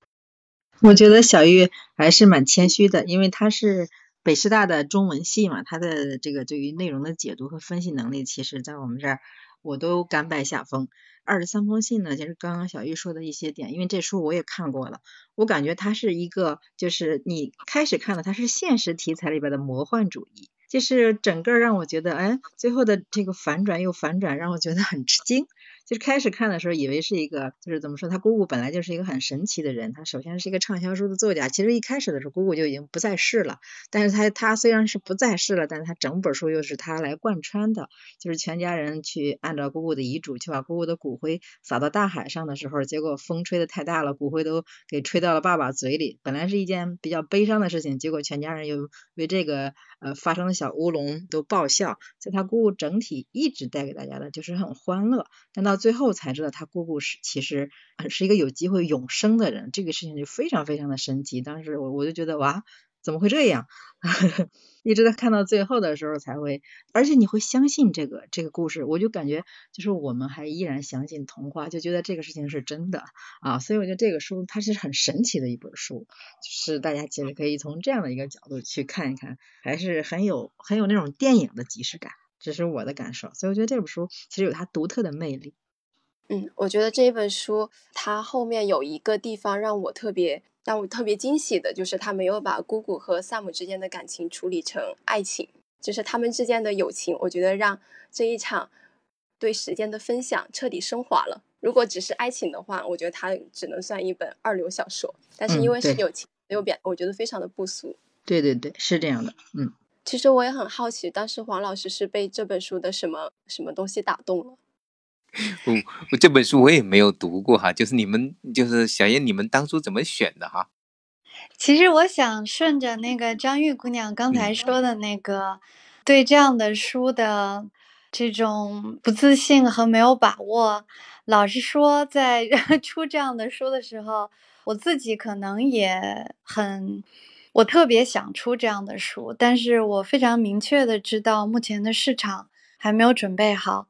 我觉得小玉还是蛮谦虚的，因为他是北师大的中文系嘛，他的这个对于内容的解读和分析能力，其实在我们这儿我都甘拜下风。二十三封信呢，就是刚刚小玉说的一些点，因为这书我也看过了，我感觉它是一个，就是你开始看的它是现实题材里边的魔幻主义。就是整个让我觉得，哎，最后的这个反转又反转，让我觉得很吃惊。就是开始看的时候，以为是一个，就是怎么说，他姑姑本来就是一个很神奇的人。他首先是一个畅销书的作家，其实一开始的时候，姑姑就已经不在世了。但是他他虽然是不在世了，但是他整本书又是他来贯穿的，就是全家人去按照姑姑的遗嘱，去把姑姑的骨灰撒到大海上的时候，结果风吹的太大了，骨灰都给吹到了爸爸嘴里。本来是一件比较悲伤的事情，结果全家人又为这个呃发生的小乌龙都爆笑。就他姑姑整体一直带给大家的就是很欢乐，但到。到最后才知道，他姑姑是其实是一个有机会永生的人，这个事情就非常非常的神奇。当时我我就觉得哇，怎么会这样？一直在看到最后的时候才会，而且你会相信这个这个故事，我就感觉就是我们还依然相信童话，就觉得这个事情是真的啊。所以我觉得这个书它是很神奇的一本书，就是大家其实可以从这样的一个角度去看一看，还是很有很有那种电影的即视感，这是我的感受。所以我觉得这本书其实有它独特的魅力。嗯，我觉得这一本书它后面有一个地方让我特别让我特别惊喜的，就是他没有把姑姑和萨姆之间的感情处理成爱情，就是他们之间的友情。我觉得让这一场对时间的分享彻底升华了。如果只是爱情的话，我觉得它只能算一本二流小说。但是因为是友情，没有变，我觉得非常的不俗。对对对，是这样的。嗯，其实我也很好奇，当时黄老师是被这本书的什么什么东西打动了？我我这本书我也没有读过哈，就是你们就是小燕，你们当初怎么选的哈？其实我想顺着那个张玉姑娘刚才说的那个，对这样的书的这种不自信和没有把握，老实说，在 出这样的书的时候，我自己可能也很，我特别想出这样的书，但是我非常明确的知道目前的市场还没有准备好。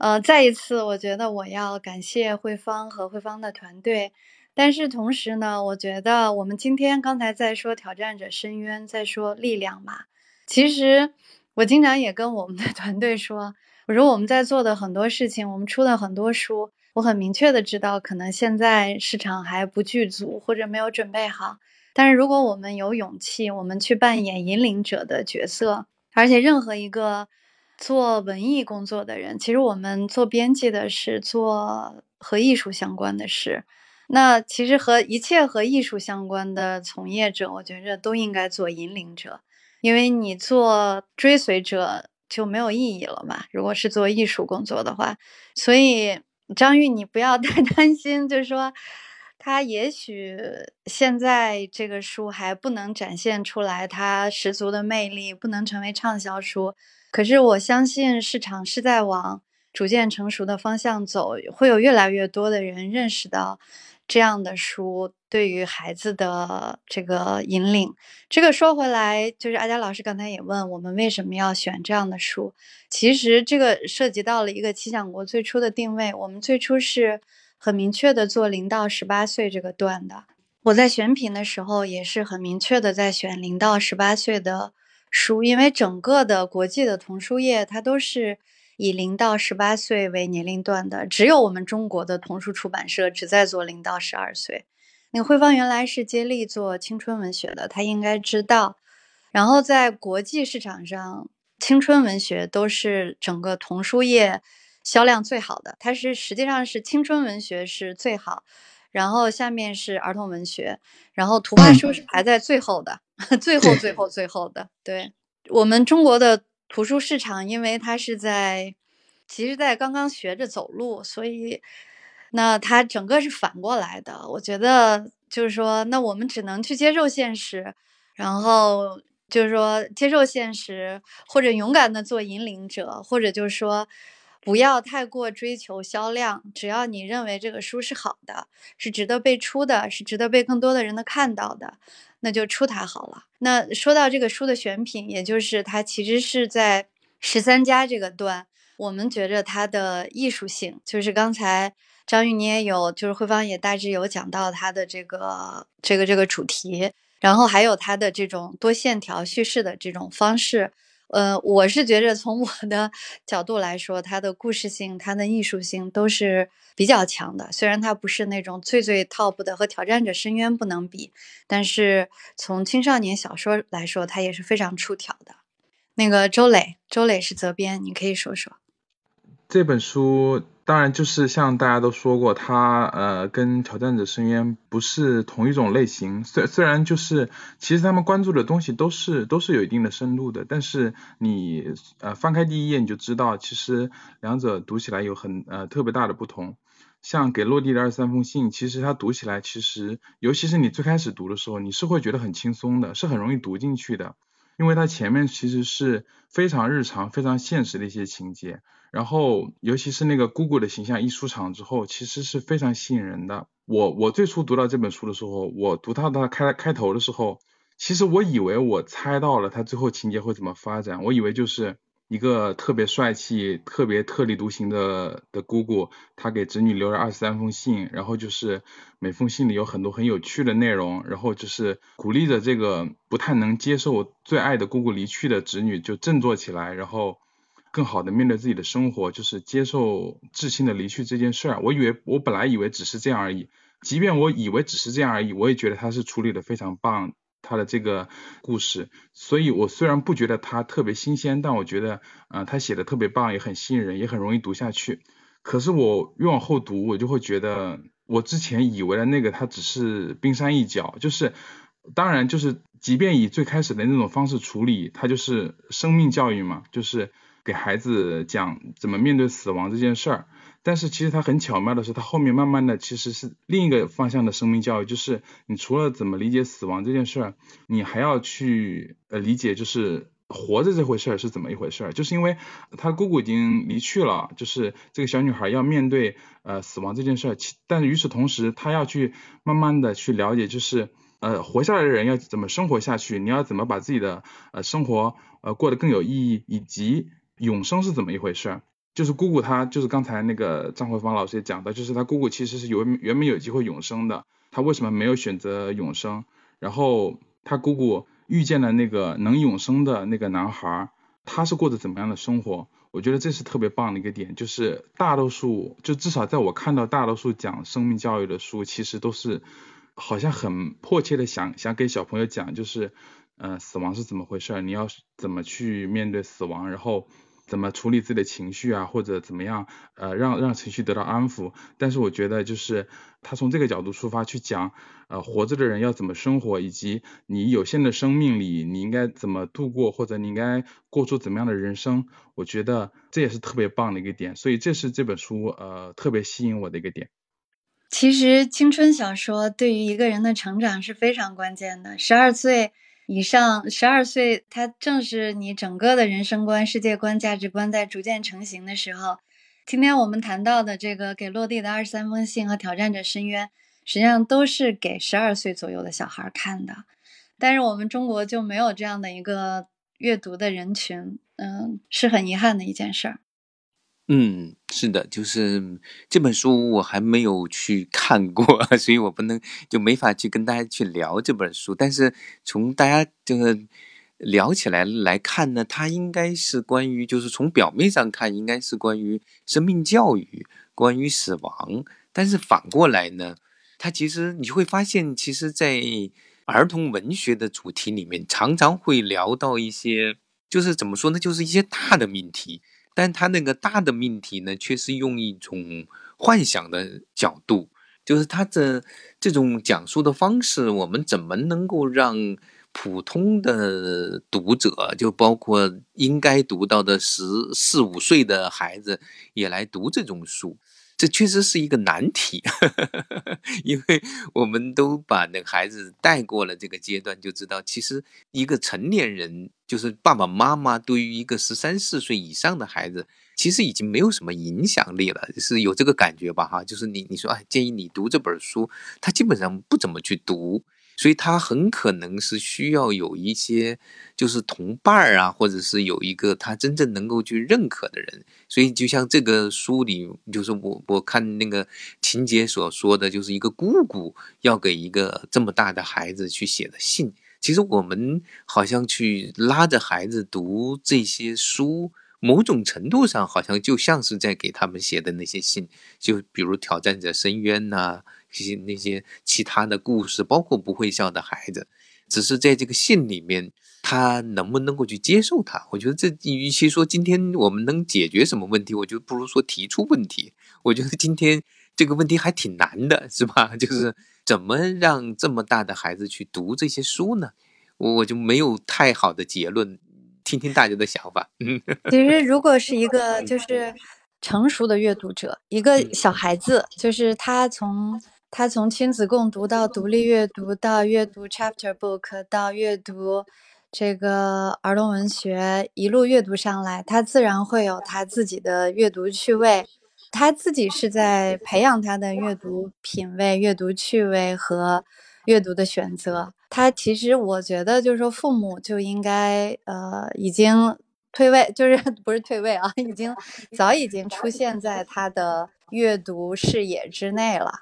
呃，再一次，我觉得我要感谢慧芳和慧芳的团队。但是同时呢，我觉得我们今天刚才在说挑战者深渊，在说力量嘛。其实我经常也跟我们的 团队说，我说我们在做的很多事情，我们出了很多书，我很明确的知道，可能现在市场还不具足或者没有准备好。但是如果我们有勇气，我们去扮演引领者的角色，而且任何一个。做文艺工作的人，其实我们做编辑的是做和艺术相关的事。那其实和一切和艺术相关的从业者，我觉着都应该做引领者。因为你做追随者就没有意义了嘛。如果是做艺术工作的话，所以张玉，你不要太 担心，就是说。他也许现在这个书还不能展现出来他十足的魅力，不能成为畅销书。可是我相信市场是在往逐渐成熟的方向走，会有越来越多的人认识到这样的书对于孩子的这个引领。这个说回来，就是阿佳老师刚才也问我们为什么要选这样的书，其实这个涉及到了一个七象国最初的定位，我们最初是。很明确的做零到十八岁这个段的，我在选品的时候也是很明确的在选零到十八岁的书，因为整个的国际的童书业它都是以零到十八岁为年龄段的，只有我们中国的童书出版社只在做零到十二岁。那个慧芳原来是接力做青春文学的，她应该知道，然后在国际市场上，青春文学都是整个童书业。销量最好的，它是实际上是青春文学是最好，然后下面是儿童文学，然后图画书是排在最后的，最后最后最后的。对我们中国的图书市场，因为它是在，其实，在刚刚学着走路，所以那它整个是反过来的。我觉得就是说，那我们只能去接受现实，然后就是说接受现实，或者勇敢的做引领者，或者就是说。不要太过追求销量，只要你认为这个书是好的，是值得被出的，是值得被更多的人的看到的，那就出它好了。那说到这个书的选品，也就是它其实是在十三家这个段，我们觉着它的艺术性，就是刚才张玉你也有，就是慧芳也大致有讲到它的这个这个这个主题，然后还有它的这种多线条叙事的这种方式。呃，我是觉着从我的角度来说，它的故事性、它的艺术性都是比较强的。虽然它不是那种最最 top 的，和《挑战者深渊》不能比，但是从青少年小说来说，它也是非常出挑的。那个周磊，周磊是责编，你可以说说这本书。当然，就是像大家都说过，它呃跟挑战者深渊不是同一种类型。虽虽然就是其实他们关注的东西都是都是有一定的深度的，但是你呃翻开第一页你就知道，其实两者读起来有很呃特别大的不同。像给落地的二十三封信，其实它读起来其实尤其是你最开始读的时候，你是会觉得很轻松的，是很容易读进去的，因为它前面其实是非常日常、非常现实的一些情节。然后，尤其是那个姑姑的形象一出场之后，其实是非常吸引人的。我我最初读到这本书的时候，我读到它开开头的时候，其实我以为我猜到了它最后情节会怎么发展。我以为就是一个特别帅气、特别特立独行的的姑姑，她给侄女留了二十三封信，然后就是每封信里有很多很有趣的内容，然后就是鼓励着这个不太能接受最爱的姑姑离去的侄女就振作起来，然后。更好的面对自己的生活，就是接受至亲的离去这件事儿。我以为我本来以为只是这样而已，即便我以为只是这样而已，我也觉得他是处理的非常棒，他的这个故事。所以我虽然不觉得他特别新鲜，但我觉得，嗯，他写的特别棒，也很吸引人，也很容易读下去。可是我越往后读，我就会觉得，我之前以为的那个，它只是冰山一角。就是，当然，就是即便以最开始的那种方式处理，它就是生命教育嘛，就是。给孩子讲怎么面对死亡这件事儿，但是其实他很巧妙的是，他后面慢慢的其实是另一个方向的生命教育，就是你除了怎么理解死亡这件事儿，你还要去呃理解就是活着这回事儿是怎么一回事儿，就是因为他姑姑已经离去了，就是这个小女孩要面对呃死亡这件事儿，但与此同时，她要去慢慢的去了解，就是呃活下来的人要怎么生活下去，你要怎么把自己的呃生活呃过得更有意义，以及永生是怎么一回事？就是姑姑她就是刚才那个张慧芳老师也讲的，就是她姑姑其实是有原本有机会永生的，她为什么没有选择永生？然后她姑姑遇见了那个能永生的那个男孩，他是过着怎么样的生活？我觉得这是特别棒的一个点，就是大多数就至少在我看到大多数讲生命教育的书，其实都是好像很迫切的想想给小朋友讲，就是呃死亡是怎么回事？你要怎么去面对死亡？然后怎么处理自己的情绪啊，或者怎么样，呃，让让情绪得到安抚。但是我觉得就是他从这个角度出发去讲，呃，活着的人要怎么生活，以及你有限的生命里你应该怎么度过，或者你应该过出怎么样的人生，我觉得这也是特别棒的一个点。所以这是这本书呃特别吸引我的一个点。其实青春小说对于一个人的成长是非常关键的。十二岁以上，十二岁，它正是你整个的人生观、世界观、价值观在逐渐成型的时候。今天我们谈到的这个《给落地的二十三封信》和《挑战者深渊》，实际上都是给十二岁左右的小孩看的。但是我们中国就没有这样的一个阅读的人群，嗯，是很遗憾的一件事儿。嗯，是的，就是这本书我还没有去看过，所以我不能就没法去跟大家去聊这本书。但是从大家这个聊起来来看呢，它应该是关于，就是从表面上看，应该是关于生命教育、关于死亡。但是反过来呢，它其实你会发现，其实，在儿童文学的主题里面，常常会聊到一些，就是怎么说呢，就是一些大的命题。但他那个大的命题呢，却是用一种幻想的角度，就是他的这种讲述的方式，我们怎么能够让普通的读者，就包括应该读到的十四五岁的孩子，也来读这种书？这确实是一个难题，因为我们都把那个孩子带过了这个阶段，就知道其实一个成年人，就是爸爸妈妈对于一个十三四岁以上的孩子，其实已经没有什么影响力了，是有这个感觉吧？哈，就是你你说，哎，建议你读这本书，他基本上不怎么去读。所以他很可能是需要有一些，就是同伴啊，或者是有一个他真正能够去认可的人。所以就像这个书里，就是我我看那个情节所说的，就是一个姑姑要给一个这么大的孩子去写的信。其实我们好像去拉着孩子读这些书，某种程度上好像就像是在给他们写的那些信，就比如《挑战者深渊》呐。些那些其他的故事，包括不会笑的孩子，只是在这个信里面，他能不能够去接受他？我觉得这与其说今天我们能解决什么问题，我觉得不如说提出问题。我觉得今天这个问题还挺难的，是吧？就是怎么让这么大的孩子去读这些书呢？我我就没有太好的结论，听听大家的想法。嗯，其实如果是一个 就是成熟的阅读者，一个小孩子，就是他从。他从亲子共读到独立阅读，到阅读 chapter book，到阅读这个儿童文学，一路阅读上来，他自然会有他自己的阅读趣味。他自己是在培养他的阅读品味、阅读趣味和阅读的选择。他其实，我觉得就是说，父母就应该呃，已经退位，就是不是退位啊，已经早已经出现在他的阅读视野之内了。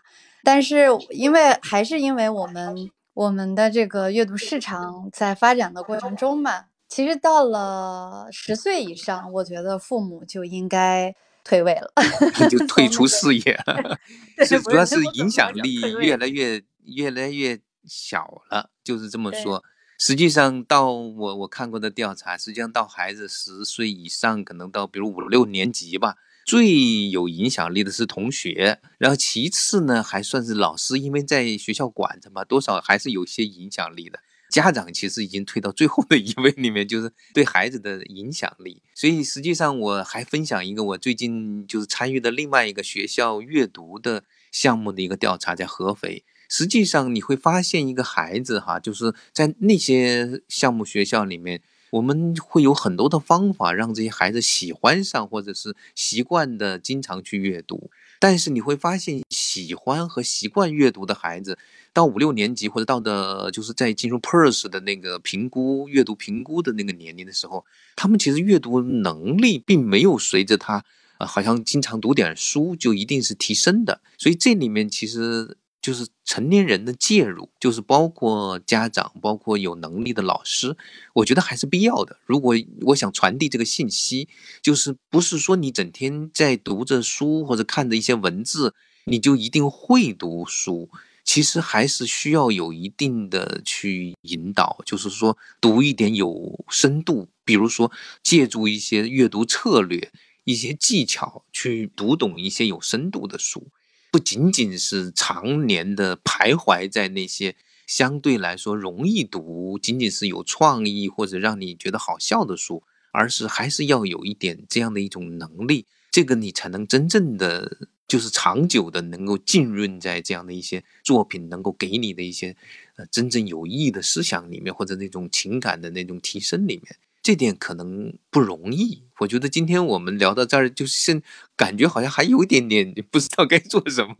但是，因为还是因为我们我们的这个阅读市场在发展的过程中嘛，其实到了十岁以上，我觉得父母就应该退位了，就退出视野了。是，主要是影响力越来越越来越小了，就是这么说。实际上，到我我看过的调查，实际上到孩子十岁以上，可能到比如五六年级吧。最有影响力的是同学，然后其次呢还算是老师，因为在学校管着嘛，多少还是有些影响力的。家长其实已经退到最后的一位里面，就是对孩子的影响力。所以实际上我还分享一个我最近就是参与的另外一个学校阅读的项目的一个调查，在合肥。实际上你会发现一个孩子哈，就是在那些项目学校里面。我们会有很多的方法让这些孩子喜欢上，或者是习惯的经常去阅读。但是你会发现，喜欢和习惯阅读的孩子，到五六年级或者到的，就是在进入 PERS 的那个评估阅读评估的那个年龄的时候，他们其实阅读能力并没有随着他，呃，好像经常读点书就一定是提升的。所以这里面其实。就是成年人的介入，就是包括家长，包括有能力的老师，我觉得还是必要的。如果我想传递这个信息，就是不是说你整天在读着书或者看着一些文字，你就一定会读书。其实还是需要有一定的去引导，就是说读一点有深度，比如说借助一些阅读策略、一些技巧去读懂一些有深度的书，不仅仅是常年的徘徊在那些相对来说容易读、仅仅是有创意或者让你觉得好笑的书，而是还是要有一点这样的一种能力，这个你才能真正的。就是长久的能够浸润在这样的一些作品，能够给你的一些呃真正有益的思想里面，或者那种情感的那种提升里面，这点可能不容易。我觉得今天我们聊到这儿，就是感觉好像还有一点点不知道该做什么，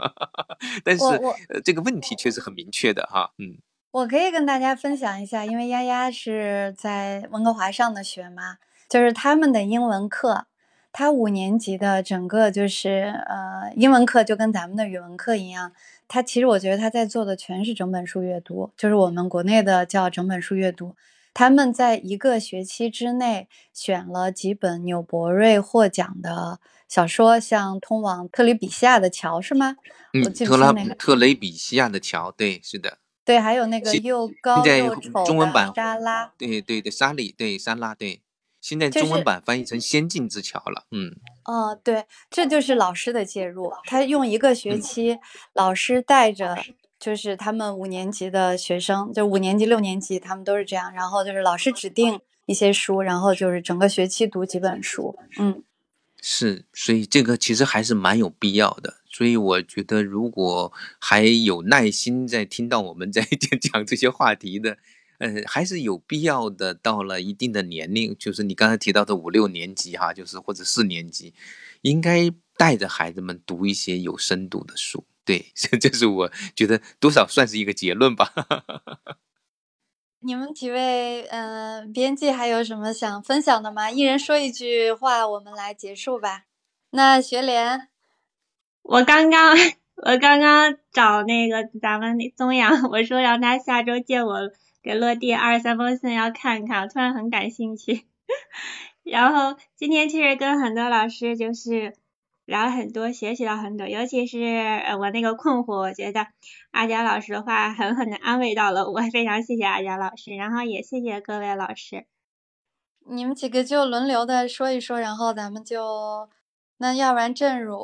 但是呃这个问题确实很明确的哈，嗯。我可以跟大家分享一下，因为丫丫是在温哥华上的学嘛，就是他们的英文课。他五年级的整个就是呃英文课就跟咱们的语文课一样，他其实我觉得他在做的全是整本书阅读，就是我们国内的叫整本书阅读。他们在一个学期之内选了几本纽伯瑞获奖的小说，像《通往特里比西亚的桥》是吗？嗯，特拉特雷比西亚的桥，对，是的。对，还有那个又高又丑的沙拉。对对对，沙里，对沙拉，对。现在中文版翻译成《仙境之桥》了，嗯，哦，对，这就是老师的介入，他用一个学期，老师带着，就是他们五年级的学生，就五年级、六年级，他们都是这样，然后就是老师指定一些书，然后就是整个学期读几本书，嗯，是，所以这个其实还是蛮有必要的，所以我觉得如果还有耐心在听到我们在 讲这些话题的。呃，还是有必要的。到了一定的年龄，就是你刚才提到的五六年级哈，就是或者四年级，应该带着孩子们读一些有深度的书。对，这这是我觉得多少算是一个结论吧。你们几位，嗯，编辑还有什么想分享的吗？一人说一句话，我们来结束吧。那学莲，我刚刚我刚刚找那个咱们宗阳，我说让他下周借我。给落地二十三封信要看看，突然很感兴趣。然后今天其实跟很多老师就是聊了很多，学习了很多，尤其是我那个困惑，我觉得阿佳老师的话狠狠的安慰到了我，非常谢谢阿佳老师，然后也谢谢各位老师。你们几个就轮流的说一说，然后咱们就那要不然正如，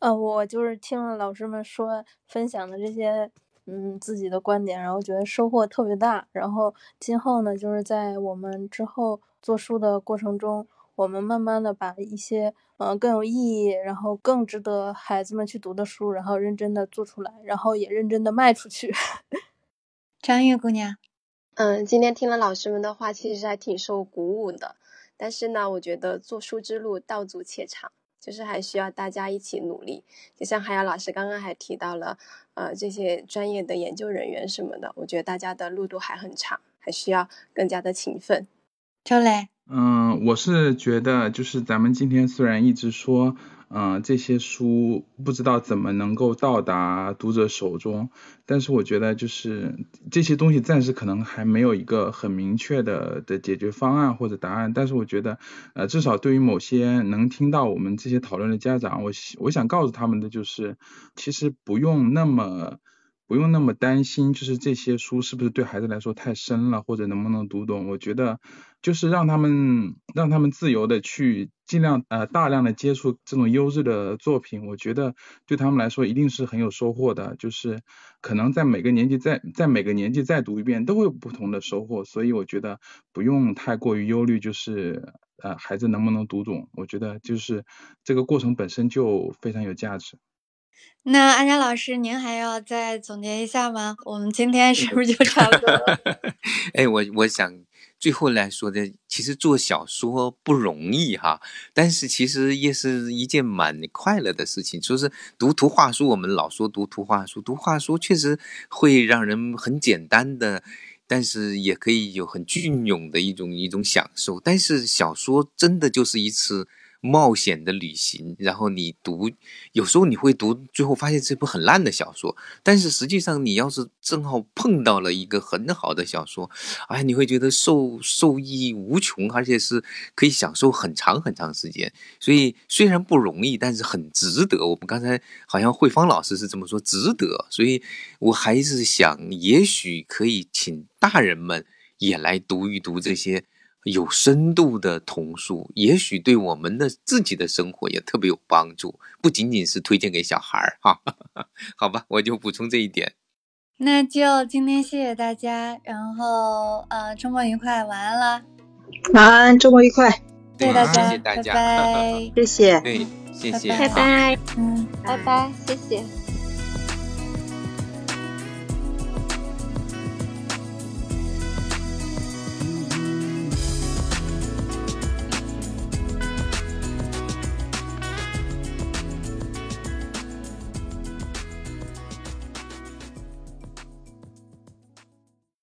呃，我就是听了老师们说分享的这些。嗯，自己的观点，然后觉得收获特别大。然后今后呢，就是在我们之后做书的过程中，我们慢慢的把一些嗯更有意义，然后更值得孩子们去读的书，然后认真的做出来，然后也认真的卖出去。张悦姑娘，嗯，今天听了老师们的话，其实还挺受鼓舞的。但是呢，我觉得做书之路道阻且长。就是还需要大家一起努力，就像海洋老师刚刚还提到了，呃，这些专业的研究人员什么的，我觉得大家的路都还很长，还需要更加的勤奋。周磊，嗯，我是觉得，就是咱们今天虽然一直说。嗯，这些书不知道怎么能够到达读者手中，但是我觉得就是这些东西暂时可能还没有一个很明确的的解决方案或者答案，但是我觉得，呃，至少对于某些能听到我们这些讨论的家长，我我想告诉他们的就是，其实不用那么。不用那么担心，就是这些书是不是对孩子来说太深了，或者能不能读懂？我觉得就是让他们让他们自由的去尽量呃大量的接触这种优质的作品，我觉得对他们来说一定是很有收获的。就是可能在每个年纪再在每个年纪再读一遍都会有不同的收获，所以我觉得不用太过于忧虑，就是呃孩子能不能读懂？我觉得就是这个过程本身就非常有价值。那安佳老师，您还要再总结一下吗？我们今天是不是就 差不多了？哎，我我想最后来说的，其实做小说不容易哈，但是其实也是一件蛮快乐的事情。就是读图画书，我们老说读图画书，读画书确实会让人很简单的，但是也可以有很隽永的一种一种享受。但是小说真的就是一次。冒险的旅行，然后你读，有时候你会读，最后发现这部很烂的小说，但是实际上你要是正好碰到了一个很好的小说，哎，你会觉得受受益无穷，而且是可以享受很长很长时间。所以虽然不容易，但是很值得。我们刚才好像慧芳老师是这么说，值得。所以我还是想，也许可以请大人们也来读一读这些。有深度的童书，也许对我们的自己的生活也特别有帮助，不仅仅是推荐给小孩儿哈。好吧，我就补充这一点。那就今天谢谢大家，然后呃，周末愉快，晚安了。晚安，周末愉快。谢谢大家，谢谢大家，拜拜。谢谢。对，谢谢，拜拜。嗯，拜拜，谢谢。